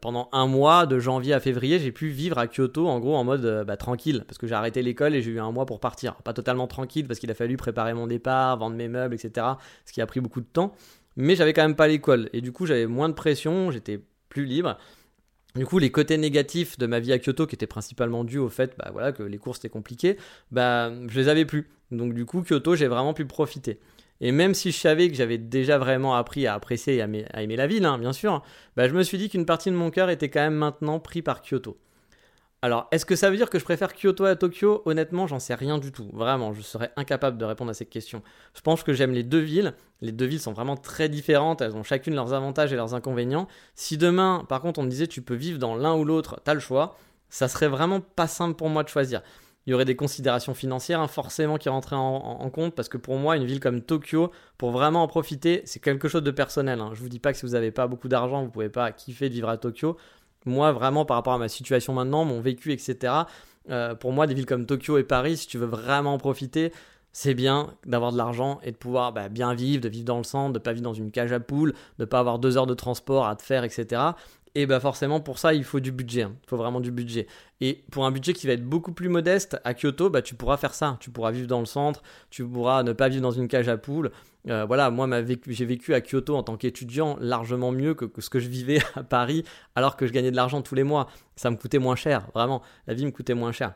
pendant un mois, de janvier à février, j'ai pu vivre à Kyoto en gros en mode euh, bah, tranquille, parce que j'ai arrêté l'école et j'ai eu un mois pour partir. Pas totalement tranquille, parce qu'il a fallu préparer mon départ, vendre mes meubles, etc. Ce qui a pris beaucoup de temps. Mais j'avais quand même pas l'école. Et du coup, j'avais moins de pression, j'étais plus libre. Du coup, les côtés négatifs de ma vie à Kyoto, qui étaient principalement dus au fait bah, voilà, que les cours étaient compliqués, bah, je les avais plus. Donc du coup, Kyoto, j'ai vraiment pu profiter. Et même si je savais que j'avais déjà vraiment appris à apprécier et à aimer, la ville, hein, bien sûr, bah, je me suis dit qu'une partie de mon cœur était quand même maintenant pris par Kyoto. Alors, est-ce que ça veut dire que je préfère Kyoto à Tokyo? Honnêtement, j'en sais rien du tout. Vraiment, je serais incapable de répondre à cette question. Je pense que j'aime les deux villes. Les deux villes sont vraiment très différentes. Elles ont chacune leurs avantages et leurs inconvénients. Si demain, par contre, on me disait tu peux vivre dans l'un ou l'autre, t'as le choix, ça serait vraiment pas simple pour moi de choisir il y aurait des considérations financières hein, forcément qui rentraient en, compte parce que pour moi une ville comme Tokyo pour vraiment en profiter c'est quelque chose de personnel hein. je vous dis pas que si vous n'avez pas beaucoup d'argent vous pouvez pas kiffer de vivre à Tokyo moi vraiment par rapport à ma situation maintenant mon vécu etc euh, pour moi des villes comme Tokyo et Paris si tu veux vraiment en profiter c'est bien d'avoir de l'argent et de pouvoir bah, bien vivre, de vivre dans le centre, de pas vivre dans une cage à poules, de pas avoir deux heures de transport à te faire, etc et bah forcément pour ça il faut du budget, hein. il faut vraiment du budget. Et pour un budget qui va être beaucoup plus modeste à Kyoto, bah tu pourras faire ça, tu pourras vivre dans le centre, tu pourras ne pas vivre dans une cage à poules. Euh, voilà, moi j'ai vécu à Kyoto en tant qu'étudiant largement mieux que, que, ce que je vivais à Paris alors que je gagnais de l'argent tous les mois. Ça me coûtait moins cher, vraiment, la vie me coûtait moins cher.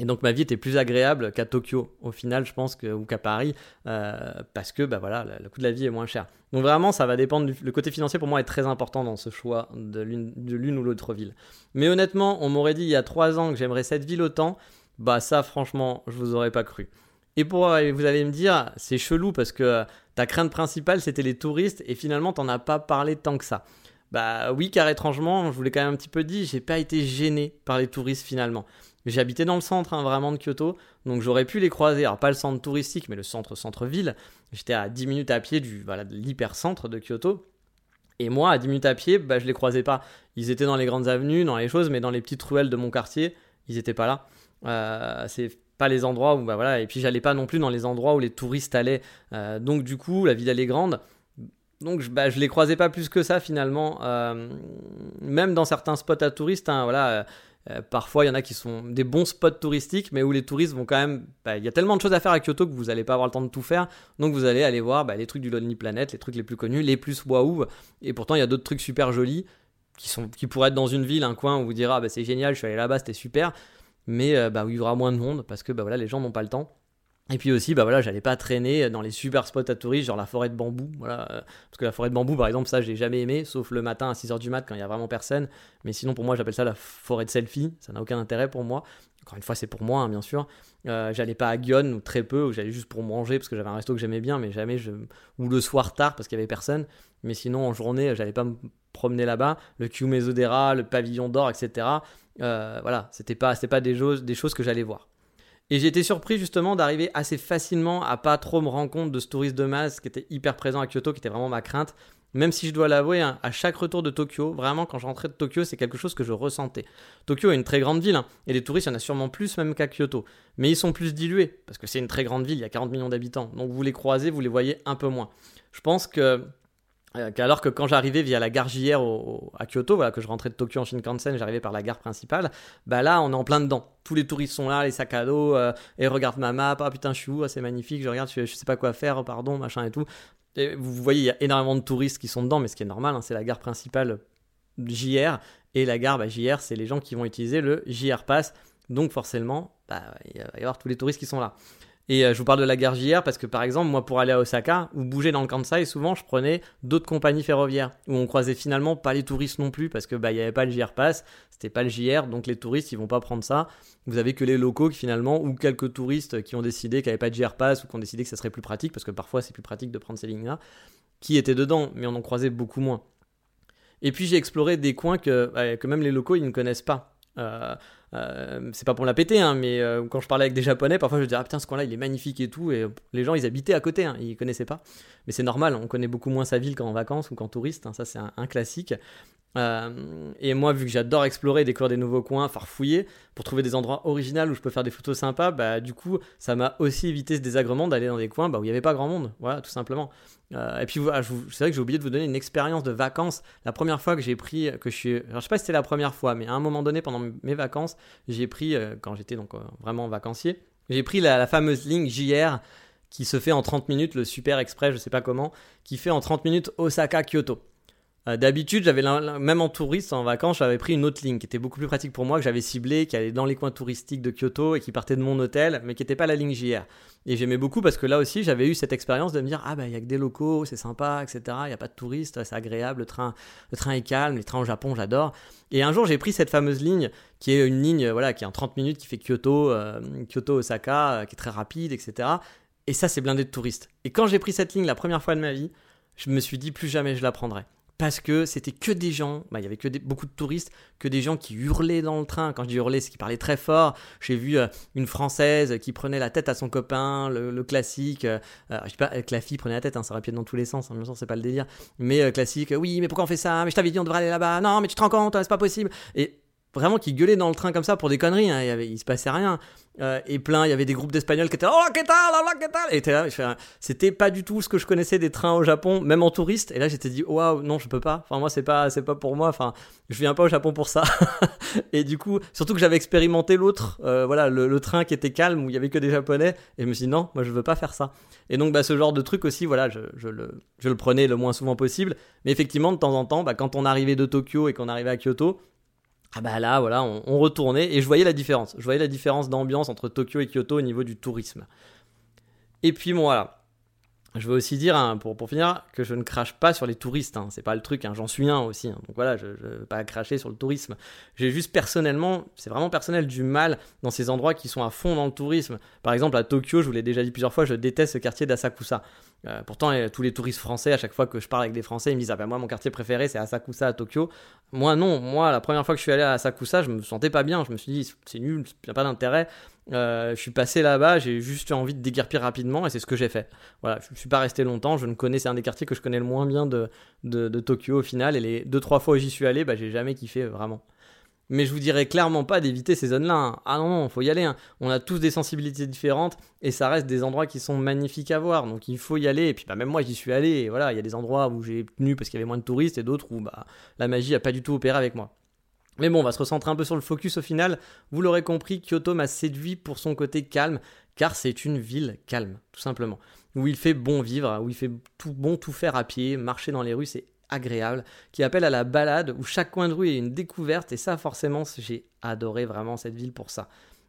Et donc ma vie était plus agréable qu'à Tokyo au final, je pense, ou qu'à Paris, euh, parce que bah voilà, le, coût de la vie est moins cher. Donc vraiment, ça va dépendre. le côté financier pour moi est très important dans ce choix de l'une, ou l'autre ville. Mais honnêtement, on m'aurait dit il y a trois ans que j'aimerais cette ville autant. Bah ça, franchement, je vous aurais pas cru. Et pour vous allez me dire, c'est chelou parce que ta crainte principale c'était les touristes et finalement t'en as pas parlé tant que ça. Bah oui, car étrangement, je vous l'ai quand même un petit peu dit, j'ai pas été gêné par les touristes finalement. J'habitais dans le centre hein, vraiment de Kyoto, donc j'aurais pu les croiser. Alors pas le centre touristique, mais le centre centre-ville. J'étais à 10 minutes à pied du voilà, de l'hypercentre de Kyoto. Et moi, à 10 minutes à pied, bah, je les croisais pas. Ils étaient dans les grandes avenues, dans les choses, mais dans les petites ruelles de mon quartier, ils étaient pas là. Euh, c'est pas les endroits où, bah voilà, et puis j'allais pas non plus dans les endroits où les touristes allaient. Euh, donc du coup, la ville elle est grande. Donc bah, je les croisais pas plus que ça finalement. Euh, même dans certains spots à touristes, hein, voilà euh, parfois, il y en a qui sont des bons spots touristiques, mais où les touristes vont quand même. Bah, il y a tellement de choses à faire à Kyoto que vous n'allez pas avoir le temps de tout faire. Donc, vous allez aller voir bah, les trucs du Lonely Planet, les trucs les plus connus, les plus waouh. Et pourtant, il y a d'autres trucs super jolis qui, sont, qui pourraient être dans une ville, un coin où vous direz ah, bah, c'est génial, je suis allé là-bas, c'était super. Mais euh, bah, où il y aura moins de monde parce que bah, voilà, les gens n'ont pas le temps. Et puis aussi, bah voilà, j'allais pas traîner dans les super spots à touristes, genre la forêt de bambou, voilà. Parce que la forêt de bambou, par exemple, ça, j'ai jamais aimé, sauf le matin à 6h du mat quand il y a vraiment personne. Mais sinon, pour moi, j'appelle ça la forêt de selfie, ça n'a aucun intérêt pour moi. Encore une fois, c'est pour moi, hein, bien sûr. Euh, j'allais pas à Gion, ou très peu, ou j'allais juste pour manger, parce que j'avais un resto que j'aimais bien, mais jamais. Ou le soir tard, parce qu'il y avait personne. Mais sinon, en journée, j'allais pas me promener là-bas. Le Kyumezodera, le pavillon d'or, etc. Euh, voilà, c'était pas, pas des, choses, des choses que j'allais voir. Et j'ai été surpris justement d'arriver assez facilement à pas trop me rendre compte de ce touriste de masse qui était hyper présent à Kyoto, qui était vraiment ma crainte. Même si je dois l'avouer, hein, à chaque retour de Tokyo, vraiment quand je rentrais de Tokyo, c'est quelque chose que je ressentais. Tokyo est une très grande ville, hein, et les touristes, il y en a sûrement plus même qu'à Kyoto. Mais ils sont plus dilués, parce que c'est une très grande ville, il y a 40 millions d'habitants. Donc vous les croisez, vous les voyez un peu moins. Je pense que alors que quand j'arrivais via la gare JR à Kyoto, voilà, que je rentrais de Tokyo en Shinkansen, j'arrivais par la gare principale, bah là on est en plein dedans. Tous les touristes sont là, les sacs à dos, euh, et regarde ma map, ah putain je suis où, ah, c'est magnifique, je regarde, je, sais pas quoi faire, pardon, machin et tout. Vous voyez, il y a énormément de touristes qui sont dedans, mais ce qui est normal, hein, c'est la gare principale JR, Et la gare, bah, JR, c'est les gens qui vont utiliser le JR Pass. Donc forcément, bah, il va y avoir tous les touristes qui sont là. Et euh, je vous parle de la gare JR parce que par exemple, moi pour aller à Osaka ou bouger dans le Kansai, souvent je prenais d'autres compagnies ferroviaires où on croisait finalement pas les touristes non plus parce que bah il y avait pas le JR Pass, c'était pas le JR, donc les touristes ils vont pas prendre ça. Vous avez que les locaux qui finalement ou quelques touristes qui ont décidé qu'il n'y avait pas de JR Pass ou qui ont décidé que ça serait plus pratique parce que parfois c'est plus pratique de prendre ces lignes-là, qui étaient dedans, mais on en croisait beaucoup moins. Et puis j'ai exploré des coins que, que même les locaux ils ne connaissent pas. Euh, euh, c'est pas pour la péter, hein, mais euh, quand je parlais avec des japonais, parfois je disais ah putain ce coin-là il est magnifique et tout, et les gens ils habitaient à côté, hein, ils connaissaient pas. Mais c'est normal, on connaît beaucoup moins sa ville qu'en vacances ou qu'en touriste, hein, ça c'est un, classique. Euh, et moi, vu que j'adore explorer, découvrir des nouveaux coins, farfouiller, pour trouver des endroits originaux où je peux faire des photos sympas, bah du coup, ça m'a aussi évité ce désagrément d'aller dans des coins bah, où il n'y avait pas grand monde, voilà, tout simplement. Euh, et puis voilà, c'est vrai que j'ai oublié de vous donner une expérience de vacances. La première fois que j'ai pris, que je suis, je sais pas si c'était la première fois, mais à un moment donné pendant mes vacances, j'ai pris, euh, quand j'étais donc vraiment vacancier, j'ai pris la, la fameuse ligne JR qui se fait en 30 minutes, le Super Express, je sais pas comment, qui fait en 30 minutes Osaka-Kyoto. Euh, d'habitude, j'avais même en touriste, en vacances, j'avais pris une autre ligne qui était beaucoup plus pratique pour moi, que j'avais ciblée, qui allait dans les coins touristiques de Kyoto et qui partait de mon hôtel, mais qui n'était pas la ligne JR. Et j'aimais beaucoup parce que là aussi, j'avais eu cette expérience de me dire ah bah il y a que des locaux, c'est sympa, etc. Il n'y a pas de touristes, c'est agréable, le train, le train est calme, les trains au Japon, j'adore. Et un jour, j'ai pris cette fameuse ligne qui est une ligne voilà qui est en 30 minutes, qui fait Kyoto, euh, Kyoto Osaka, euh, qui est très rapide, etc. Et ça, c'est blindé de touristes. Et quand j'ai pris cette ligne la première fois de ma vie, je me suis dit plus jamais je la prendrai parce que c'était que des gens, bah, il y avait que beaucoup de touristes, que des gens qui hurlaient dans le train. Quand je dis hurler, c'est qu'ils parlaient très fort. J'ai vu euh, une française qui prenait la tête à son copain, le, classique. Euh, je sais pas que la fille prenait la tête, hein, ça être dans tous les sens. En même temps, c'est pas le délire. Mais euh, classique, oui, mais pourquoi on fait ça? Mais je t'avais dit on devrait aller là-bas. Non, mais tu te rends compte, hein, c'est pas possible. Et vraiment qui gueulaient dans le train comme ça pour des conneries. Hein. Il, y se passait rien. Euh, et plein, il y avait des groupes d'Espagnols qui étaient là, oh, que là, c'était pas du tout ce que je connaissais des trains au Japon, même en touriste. Et là, j'étais dit, waouh, non, je peux pas. Enfin, moi, c'est pas, c'est pas pour moi. Enfin, je viens pas au Japon pour ça. et du coup, surtout que j'avais expérimenté l'autre, euh, voilà, le, train qui était calme où il y avait que des Japonais. Et je me suis dit, non, moi, je veux pas faire ça. Et donc, bah, ce genre de truc aussi, voilà, je, je, le, je le prenais le moins souvent possible. Mais effectivement, de temps en temps, bah, quand on arrivait de Tokyo et qu'on arrivait à Kyoto, ah bah là, voilà, on, retournait et je voyais la différence. Je voyais la différence d'ambiance entre Tokyo et Kyoto au niveau du tourisme. Et puis bon, voilà. Je veux aussi dire, hein, pour, pour finir, que je ne crache pas sur les touristes. Hein. C'est pas le truc, hein. j'en suis un aussi. Donc voilà, je ne veux pas cracher sur le tourisme. J'ai juste personnellement, c'est vraiment personnel, du mal dans ces endroits qui sont à fond dans le tourisme. Par exemple, à Tokyo, je vous l'ai déjà dit plusieurs fois, je déteste ce quartier d'Asakusa. Euh, pourtant, tous les touristes français, à chaque fois que je parle avec des Français, ils me disent Ah ben moi, mon quartier préféré, c'est Asakusa à Tokyo. Moi, non. Moi, la première fois que je suis allé à Asakusa, je me sentais pas bien. Je me suis dit C'est nul, il n'y a pas d'intérêt. Euh, je suis passé là-bas, j'ai juste envie de déguerpir rapidement et c'est ce que j'ai fait. Voilà, je ne suis pas resté longtemps, je ne connais, c'est un des quartiers que je connais le moins bien de, Tokyo au final et les deux trois fois où j'y suis allé, bah, j'ai jamais kiffé vraiment. Mais je vous dirais clairement pas d'éviter ces zones-là. Hein. Ah non, non, faut y aller. Hein. On a tous des sensibilités différentes et ça reste des endroits qui sont magnifiques à voir. Donc il faut y aller. Et puis bah, même moi, j'y suis allé. Et voilà, il y a des endroits où j'ai tenu parce qu'il y avait moins de touristes et d'autres où bah, la magie a pas du tout opéré avec moi. Mais bon, on va se recentrer un peu sur le focus au final. Vous l'aurez compris, Kyoto m'a séduit pour son côté calme, car c'est une ville calme, tout simplement. Où il fait bon vivre, où il fait tout bon tout faire à pied, marcher dans les rues, c'est agréable, qui appelle à la balade, où chaque coin de rue est une découverte, et ça forcément, j'ai adoré vraiment cette ville pour ça.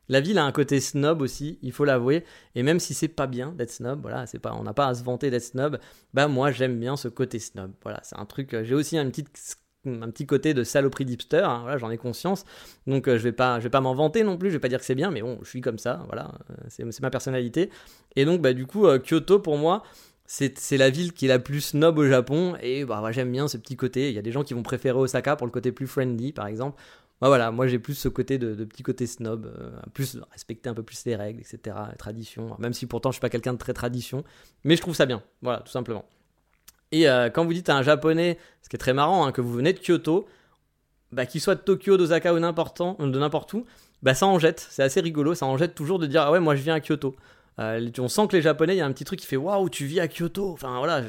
La ville a un côté snob aussi, il faut l'avouer, et même si c'est pas bien d'être snob, voilà, c'est pas, on n'a pas à se vanter d'être snob, bah moi j'aime bien ce côté snob, voilà, c'est un truc, j'ai aussi une petite un petit côté de saloperie d'hipster, hein, voilà, j'en ai conscience. Donc euh, je vais vais pas m'en vanter non plus, je vais pas dire que c'est bien, mais bon, je suis comme ça, voilà, euh, c'est ma personnalité. Et donc bah du coup euh, Kyoto pour moi, c'est la ville qui est la plus snob au Japon et bah, j'aime bien ce petit côté. Il y a des gens qui vont préférer Osaka pour le côté plus friendly par exemple. Bah, voilà, moi j'ai plus ce côté de, petit côté snob, plus respecter un peu plus les règles, etc., les traditions. Même si pourtant je suis pas quelqu'un de très tradition, mais je trouve ça bien. Voilà, tout simplement. Et euh, quand vous dites à un japonais, ce qui est très marrant, hein, que vous venez de Kyoto, bah, qu'il soit de Tokyo, d'Osaka ou de n'importe où, bah ça en jette. C'est assez rigolo, ça en jette toujours de dire ah ouais moi je viens à Kyoto. Euh, on sent que les Japonais, il y a un petit truc qui fait waouh, tu vis à Kyoto. Enfin voilà,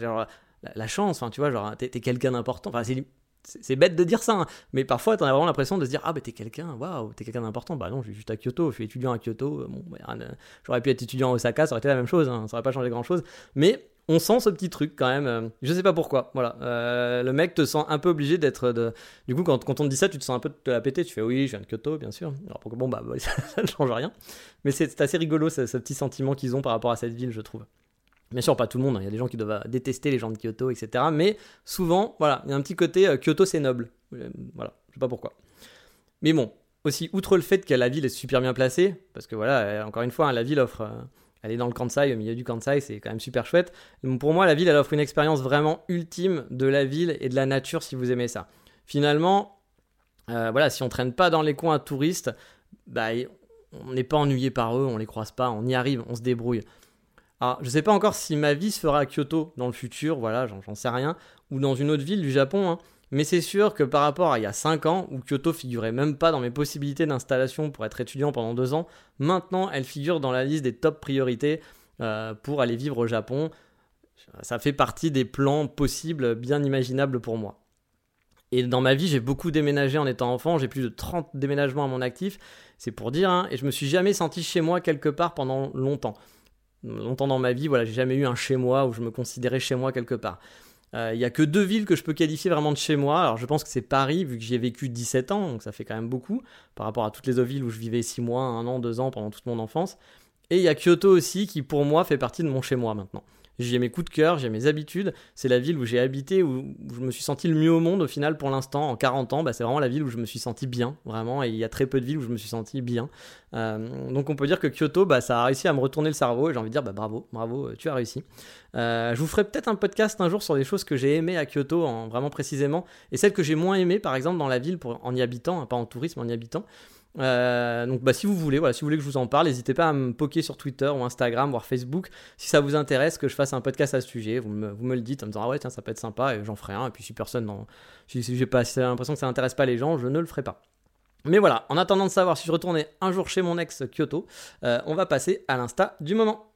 la, chance, enfin, tu vois, genre t'es, quelqu'un d'important. Enfin, c'est, bête de dire ça, hein. mais parfois t'en as vraiment l'impression de se dire ah bah t'es quelqu'un, waouh, t'es quelqu'un d'important. Bah non, je suis juste à Kyoto, je suis étudiant à Kyoto. Bah, j'aurais pu être étudiant à Osaka, ça aurait été la même chose, hein, ça aurait pas changé grand chose. Mais on sent ce petit truc quand même. euh, je sais pas pourquoi. Voilà. Euh, le mec te sent un peu obligé d'être. De... Du coup, quand, quand on te dit ça, tu te sens un peu te la péter. Tu fais oui, je viens de Kyoto, bien sûr. Alors bon, bah, bah, ça, ne change rien. Mais c'est assez rigolo ce, petit sentiment qu'ils ont par rapport à cette ville, je trouve. Bien sûr, pas tout le monde. hein. Il y a des gens qui doivent détester les gens de Kyoto, etc. Mais souvent, voilà, il y a un petit côté euh, Kyoto, c'est noble. Euh, Voilà, je sais pas pourquoi. Mais bon, aussi, outre le fait que la ville est super bien placée, parce que voilà, euh, encore une fois, hein, la ville offre. euh, est dans le Kansai, au milieu du Kansai, c'est quand même super chouette. Donc pour moi, la ville, elle offre une expérience vraiment ultime de la ville et de la nature si vous aimez ça. Finalement, euh, voilà, si on traîne pas dans les coins touristes, bah, on n'est pas ennuyé par eux, on les croise pas, on y arrive, on se débrouille. Alors, je sais pas encore si ma vie se fera à Kyoto dans le futur, voilà, j'en j'en sais rien, ou dans une autre ville du Japon, hein. Mais c'est sûr que par rapport à il y a 5 ans, où Kyoto figurait même pas dans mes possibilités d'installation pour être étudiant pendant 2 ans, maintenant elle figure dans la liste des top priorités euh, pour aller vivre au Japon. Ça fait partie des plans possibles, bien imaginables pour moi. Et dans ma vie, j'ai beaucoup déménagé en étant enfant, j'ai plus de 30 déménagements à mon actif, c'est pour dire, hein, et je me suis jamais senti chez moi quelque part pendant longtemps. Longtemps dans ma vie, voilà, j'ai jamais eu un chez moi où je me considérais chez moi quelque part. Euh, Il y a que deux villes que je peux qualifier vraiment de chez moi. Alors je pense que c'est Paris, vu que j'y ai vécu 17 ans, donc ça fait quand même beaucoup, par rapport à toutes les autres villes où je vivais 6 mois, 1 an, 2 ans pendant toute mon enfance. Et il y a Kyoto aussi, qui pour moi fait partie de mon chez moi maintenant. J'ai mes coups de cœur, j'ai mes habitudes. C'est la ville où j'ai habité, où je me suis senti le mieux au monde au final pour l'instant. En 40 ans, bah, c'est vraiment la ville où je me suis senti bien, vraiment. Et il y a très peu de villes où je me suis senti bien. Euh, donc on peut dire que Kyoto, bah, ça a réussi à me retourner le cerveau. Et j'ai envie de dire, bah, bravo, bravo, euh, tu as réussi. Euh, je vous ferai peut-être un podcast un jour sur les choses que j'ai aimées à Kyoto, en, vraiment précisément. Et celles que j'ai moins aimées, par exemple, dans la ville en y habitant, hein, pas en tourisme, en y habitant. Euh, donc bah, si vous voulez, voilà, si vous voulez que je vous en parle, n'hésitez pas à me poker sur Twitter ou Instagram, voire Facebook, si ça vous intéresse que je fasse un podcast à ce sujet. Vous me, le dites en me disant ah ouais tiens ça peut être sympa et j'en ferai un. Et puis si personne, non, si, j'ai pas l'impression que ça n'intéresse pas les gens, je ne le ferai pas. Mais voilà, en attendant de savoir si je retournais un jour chez mon ex Kyoto, euh, on va passer à l'insta du moment.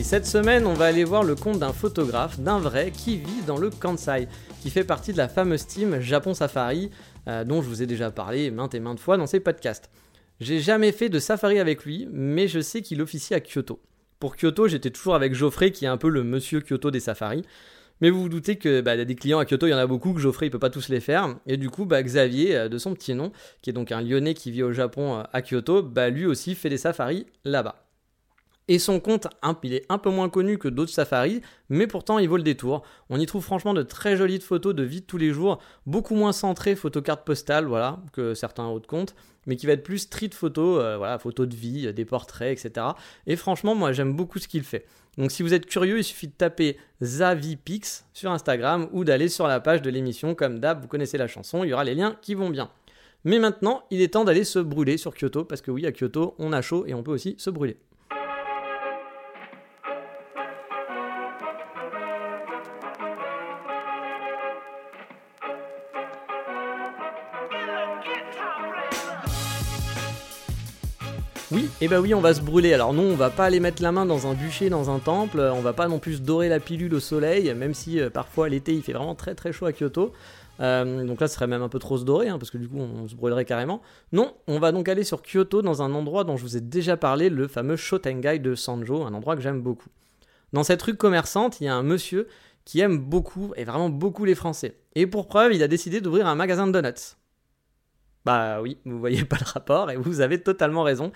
Et cette semaine, on va aller voir le compte d'un photographe, d'un vrai, qui vit dans le Kansai, qui fait partie de la fameuse team Japon Safari, euh, dont je vous ai déjà parlé maintes et maintes fois dans ces podcasts. J'ai jamais fait de safari avec lui, mais je sais qu'il officie à Kyoto. Pour Kyoto, j'étais toujours avec Geoffrey, qui est un peu le monsieur Kyoto des safaris. Mais vous vous doutez que bah, des clients à Kyoto, il y en a beaucoup, que Geoffrey il peut pas tous les faire. Et du coup, bah, Xavier, euh, de son petit nom, qui est donc un Lyonnais qui vit au Japon euh, à Kyoto, bah, lui aussi fait des safaris là-bas. Et son compte, il est un peu moins connu que d'autres safaris, mais pourtant il vaut le détour. On y trouve franchement de très jolies photos de vie de tous les jours, beaucoup moins centrées photo carte postale, voilà, que certains autres comptes, mais qui va être plus street photo, euh, voilà, photos de vie, des portraits, etc. Et franchement, moi j'aime beaucoup ce qu'il fait. Donc si vous êtes curieux, il suffit de taper Zavipix sur Instagram ou d'aller sur la page de l'émission, comme d'hab, vous connaissez la chanson, il y aura les liens qui vont bien. Mais maintenant, il est temps d'aller se brûler sur Kyoto, parce que oui, à Kyoto, on a chaud et on peut aussi se brûler. Et bah oui, on va se brûler. Alors non, on va pas aller mettre la main dans un bûcher, dans un temple. On va pas non plus dorer la pilule au soleil, même si euh, parfois l'été il fait vraiment très très chaud à Kyoto. Euh, donc là, ce serait même un peu trop se dorer, hein, parce que du coup, on se brûlerait carrément. Non, on va donc aller sur Kyoto dans un endroit dont je vous ai déjà parlé, le fameux Shotengai de Sanjo, un endroit que j'aime beaucoup. Dans cette rue commerçante, il y a un monsieur qui aime beaucoup, et vraiment beaucoup les Français. Et pour preuve, il a décidé d'ouvrir un magasin de donuts. Bah oui, vous voyez pas le rapport, et vous avez totalement raison.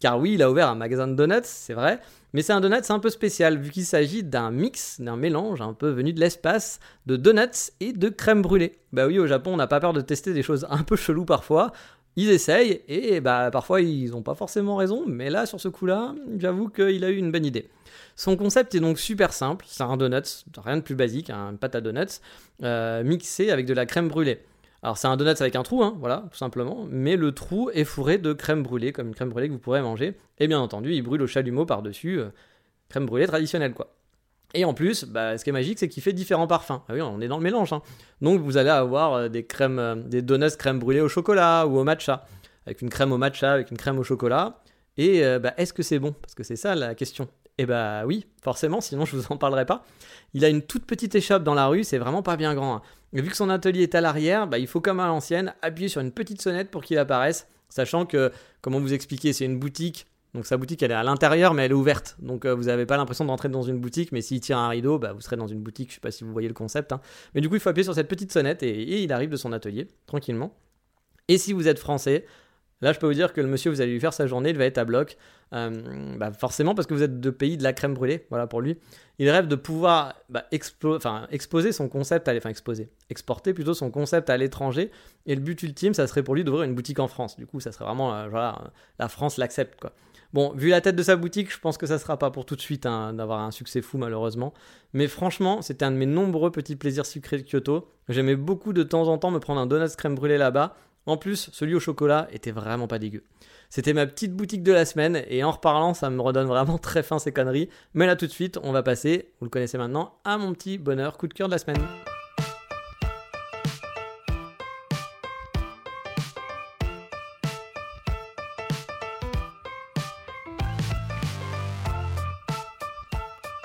Car oui, il a ouvert un magasin de donuts, c'est vrai, mais c'est un donut un peu spécial, vu qu'il s'agit d'un mix, d'un mélange un peu venu de l'espace, de donuts et de crème brûlée. Bah oui, au Japon, on n'a pas peur de tester des choses un peu cheloues parfois. Ils essayent, et bah parfois ils n'ont pas forcément raison, mais là, sur ce coup-là, j'avoue qu'il a eu une bonne idée. Son concept est donc super simple, c'est un donut, rien de plus basique, un pâte à donuts, euh, mixé avec de la crème brûlée. Alors c'est un donut avec un trou, hein, voilà, tout simplement, mais le trou est fourré de crème brûlée, comme une crème brûlée que vous pourrez manger, et bien entendu, il brûle au chalumeau par-dessus, euh, crème brûlée traditionnelle, quoi. Et en plus, bah, ce qui est magique, c'est qu'il fait différents parfums. Ah oui, on est dans le mélange. hein. Donc vous allez avoir euh, des crèmes, euh, des donuts crème brûlée au chocolat ou au matcha, avec une crème au matcha, avec une crème au chocolat. Et bah, est-ce que c'est bon? Parce que c'est ça la question. Eh bah oui, forcément, sinon je vous en parlerai pas. Il a une toute petite échoppe dans la rue, c'est vraiment pas bien grand. hein. Vu que son atelier est à l'arrière, bah, il faut comme à l'ancienne appuyer sur une petite sonnette pour qu'il apparaisse. Sachant que, comment vous expliquer, c'est une boutique donc sa boutique, elle est à l'intérieur, mais elle est ouverte. Donc euh, vous n'avez pas l'impression d'entrer dans une boutique, mais s'il tire un rideau, bah, vous serez dans une boutique. Je sais pas si vous voyez le concept. Hein. Mais du coup, il faut appuyer sur cette petite sonnette et, il arrive de son atelier, tranquillement. Et si vous êtes français, là, je peux vous dire que le monsieur, vous allez lui faire sa journée, il va être à bloc. Euh, bah, forcément, parce que vous êtes de pays de la crème brûlée, voilà pour lui. Il rêve de pouvoir bah, exposer son concept, à, exposer, exporter plutôt son concept à l'étranger. Et le but ultime, ça serait pour lui d'ouvrir une boutique en France. Du coup, ça serait vraiment, euh, voilà, la France l'accepte, quoi. Bon, vu la tête de sa boutique, je pense que ça sera pas pour tout de suite hein, d'avoir un succès fou malheureusement. Mais franchement, c'était un de mes nombreux petits plaisirs sucrés de Kyoto. J'aimais beaucoup de temps en temps me prendre un donut crème brûlée là-bas. En plus, celui au chocolat était vraiment pas dégueu. C'était ma petite boutique de la semaine et en reparlant, ça me redonne vraiment très fin ces conneries. Mais là tout de suite, on va passer, vous le connaissez maintenant, à mon petit bonheur coup de cœur de la semaine.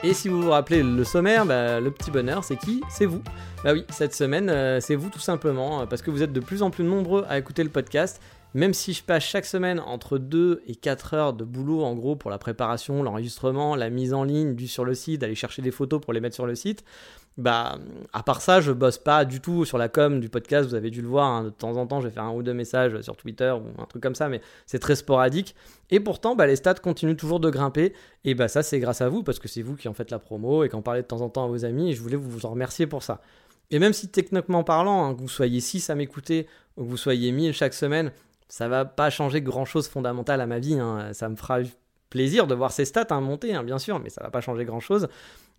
Et si vous vous rappelez le sommaire, bah, le petit bonheur, c'est qui? C'est vous. Bah oui, cette semaine, euh, c'est vous tout simplement, euh, parce que vous êtes de plus en plus nombreux à écouter le podcast. Même si je passe chaque semaine entre 2 et 4 heures de boulot en gros pour la préparation, l'enregistrement, la mise en ligne du sur le site, aller chercher des photos pour les mettre sur le site, bah à part ça, je bosse pas du tout sur la com du podcast, vous avez dû le voir, hein. de temps en temps je vais faire un ou deux messages sur Twitter ou un truc comme ça, mais c'est très sporadique. Et pourtant, bah, les stats continuent toujours de grimper, et bah ça c'est grâce à vous, parce que c'est vous qui en faites la promo et qui en parlez de temps en temps à vos amis, et je voulais vous en remercier pour ça. Et même si techniquement parlant, hein, que vous soyez 6 à m'écouter, ou que vous soyez 1000 chaque semaine, ça va pas changer grand chose fondamental à ma vie. Hein. Ça me fera plaisir de voir ces stats hein, monter, bien sûr, mais ça va pas changer grand chose.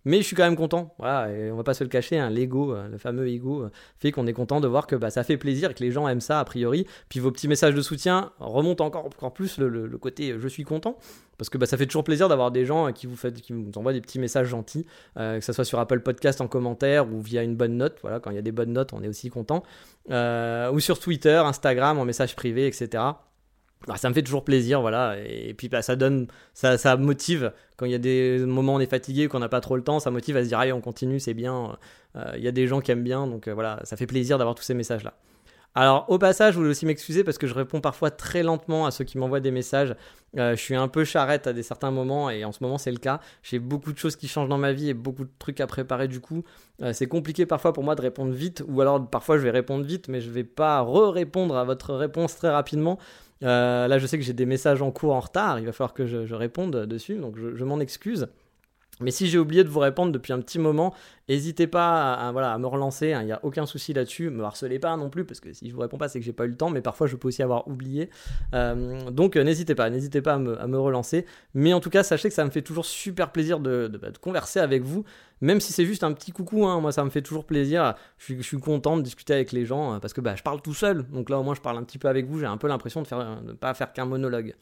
Mais je suis quand même content. Voilà, et on va pas se le cacher, hein, l'ego, euh, le fameux ego, euh, fait qu'on est content de voir que bah, ça fait plaisir que les gens aiment ça a priori. Puis vos petits messages de soutien remontent encore, encore plus le, côté euh, je suis content. Parce que bah, ça fait toujours plaisir d'avoir des gens qui vous, qui vous envoient des petits messages gentils, que ce soit sur Apple Podcast en commentaire ou via une bonne note. Voilà, quand il y a des bonnes notes, on est aussi content. ou sur Twitter, Instagram, en message privé, etc. Bah, ça me fait toujours plaisir, voilà. Et, puis bah, ça donne, ça, ça, motive quand il y a des moments où on est fatigué, qu'on n'a pas trop le temps, ça motive à se dire allez on continue, c'est bien. Euh, il y a des gens qui aiment bien, donc euh, voilà, ça fait plaisir d'avoir tous ces messages là. Alors au passage, je voulais aussi m'excuser parce que je réponds parfois très lentement à ceux qui m'envoient des messages. Euh, je suis un peu charrette à des certains moments et en ce moment c'est le cas. J'ai beaucoup de choses qui changent dans ma vie et beaucoup de trucs à préparer du coup. c'est compliqué parfois pour moi de répondre vite ou alors parfois je vais répondre vite mais je vais pas re-répondre à votre réponse très rapidement. Euh, là, je sais que j'ai des messages en cours en retard. Il va falloir que je, réponde dessus. Donc, je m'en excuse. Mais si j'ai oublié de vous répondre depuis un petit moment, n'hésitez pas à, me relancer, hein, il n'y a aucun souci là-dessus, me harcelez pas non plus, parce que si je vous réponds pas, c'est que j'ai pas eu le temps, mais parfois je peux aussi avoir oublié. Euh, donc euh, n'hésitez pas, n'hésitez pas à me, relancer. Mais en tout cas, sachez que ça me fait toujours super plaisir de, bah, converser avec vous, même si c'est juste un petit coucou, hein, moi ça me fait toujours plaisir, je suis, content de discuter avec les gens, hein, parce que bah, je parle tout seul, donc là au moins je parle un petit peu avec vous, j'ai un peu l'impression de ne pas faire qu'un monologue.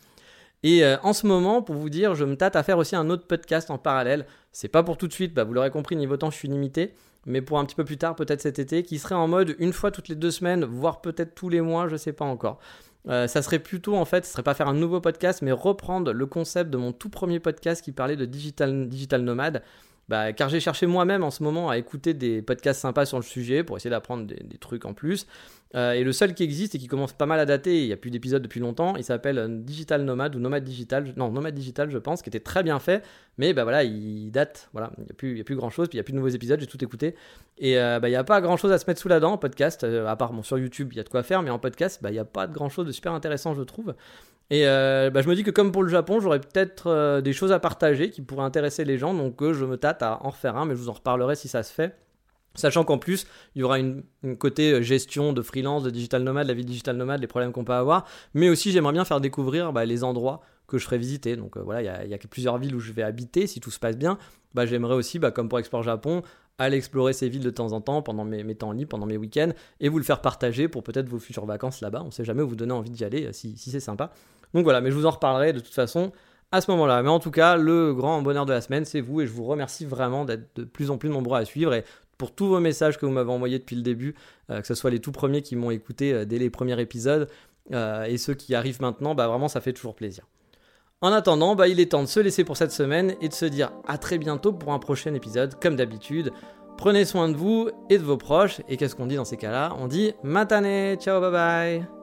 Et euh, en ce moment, pour vous dire, je me tâte à faire aussi un autre podcast en parallèle. C'est pas pour tout de suite, bah, vous l'aurez compris, niveau temps, je suis limité. Mais pour un petit peu plus tard, peut-être cet été, qui serait en mode une fois toutes les deux semaines, voire peut-être tous les mois, je sais pas encore. Euh, ça serait plutôt en fait, ce serait pas faire un nouveau podcast, mais reprendre le concept de mon tout premier podcast qui parlait de digital, nomade. Bah, car j'ai cherché moi-même en ce moment à écouter des podcasts sympas sur le sujet pour essayer d'apprendre des, trucs en plus. Euh, et le seul qui existe et qui commence pas mal à dater, il n'y a plus d'épisodes depuis longtemps, il s'appelle euh, Digital Nomad ou Nomad Digital, non Nomad Digital je pense, qui était très bien fait, mais bah voilà, il date, voilà, il n'y a, plus, a plus grand chose, puis il n'y a plus de nouveaux épisodes, j'ai tout écouté. Et euh, bah, il n'y a pas grand chose à se mettre sous la dent en podcast, à part bon, sur YouTube il y a de quoi faire, mais en podcast bah, il n'y a pas de grand chose de super intéressant je trouve. Et bah, je me dis que comme pour le Japon, j'aurais peut-être des choses à partager qui pourraient intéresser les gens, donc je me tâte à en refaire un, mais je vous en reparlerai si ça se fait. Sachant qu'en plus, il y aura une, côté euh, gestion de freelance, de digital nomade, la vie digital nomade, les problèmes qu'on peut avoir. Mais aussi, j'aimerais bien faire découvrir bah, les endroits que je ferai visiter. Donc euh, voilà, il y, a plusieurs villes où je vais habiter si tout se passe bien. Bah, j'aimerais aussi, bah, comme pour Explore Japon, aller explorer ces villes de temps en temps pendant mes, temps libres, pendant mes week-ends, et vous le faire partager pour peut-être vos futures vacances là-bas. On ne sait jamais, vous donner envie d'y aller euh, si, c'est sympa. Donc voilà, mais je vous en reparlerai de toute façon à ce moment-là. Mais en tout cas, le grand bonheur de la semaine, c'est vous et je vous remercie vraiment d'être de plus en plus nombreux à suivre tous vos messages que vous m'avez envoyés depuis le début, euh, que ce soit les tout premiers qui m'ont écouté euh, dès les premiers épisodes euh, et ceux qui arrivent maintenant, bah vraiment ça fait toujours plaisir. En attendant, bah, il est temps de se laisser pour cette semaine et de se dire à très bientôt pour un prochain épisode, comme d'habitude. Prenez soin de vous et de vos proches. Et qu'est-ce qu'on dit dans ces cas-là? On dit matane, ciao, bye bye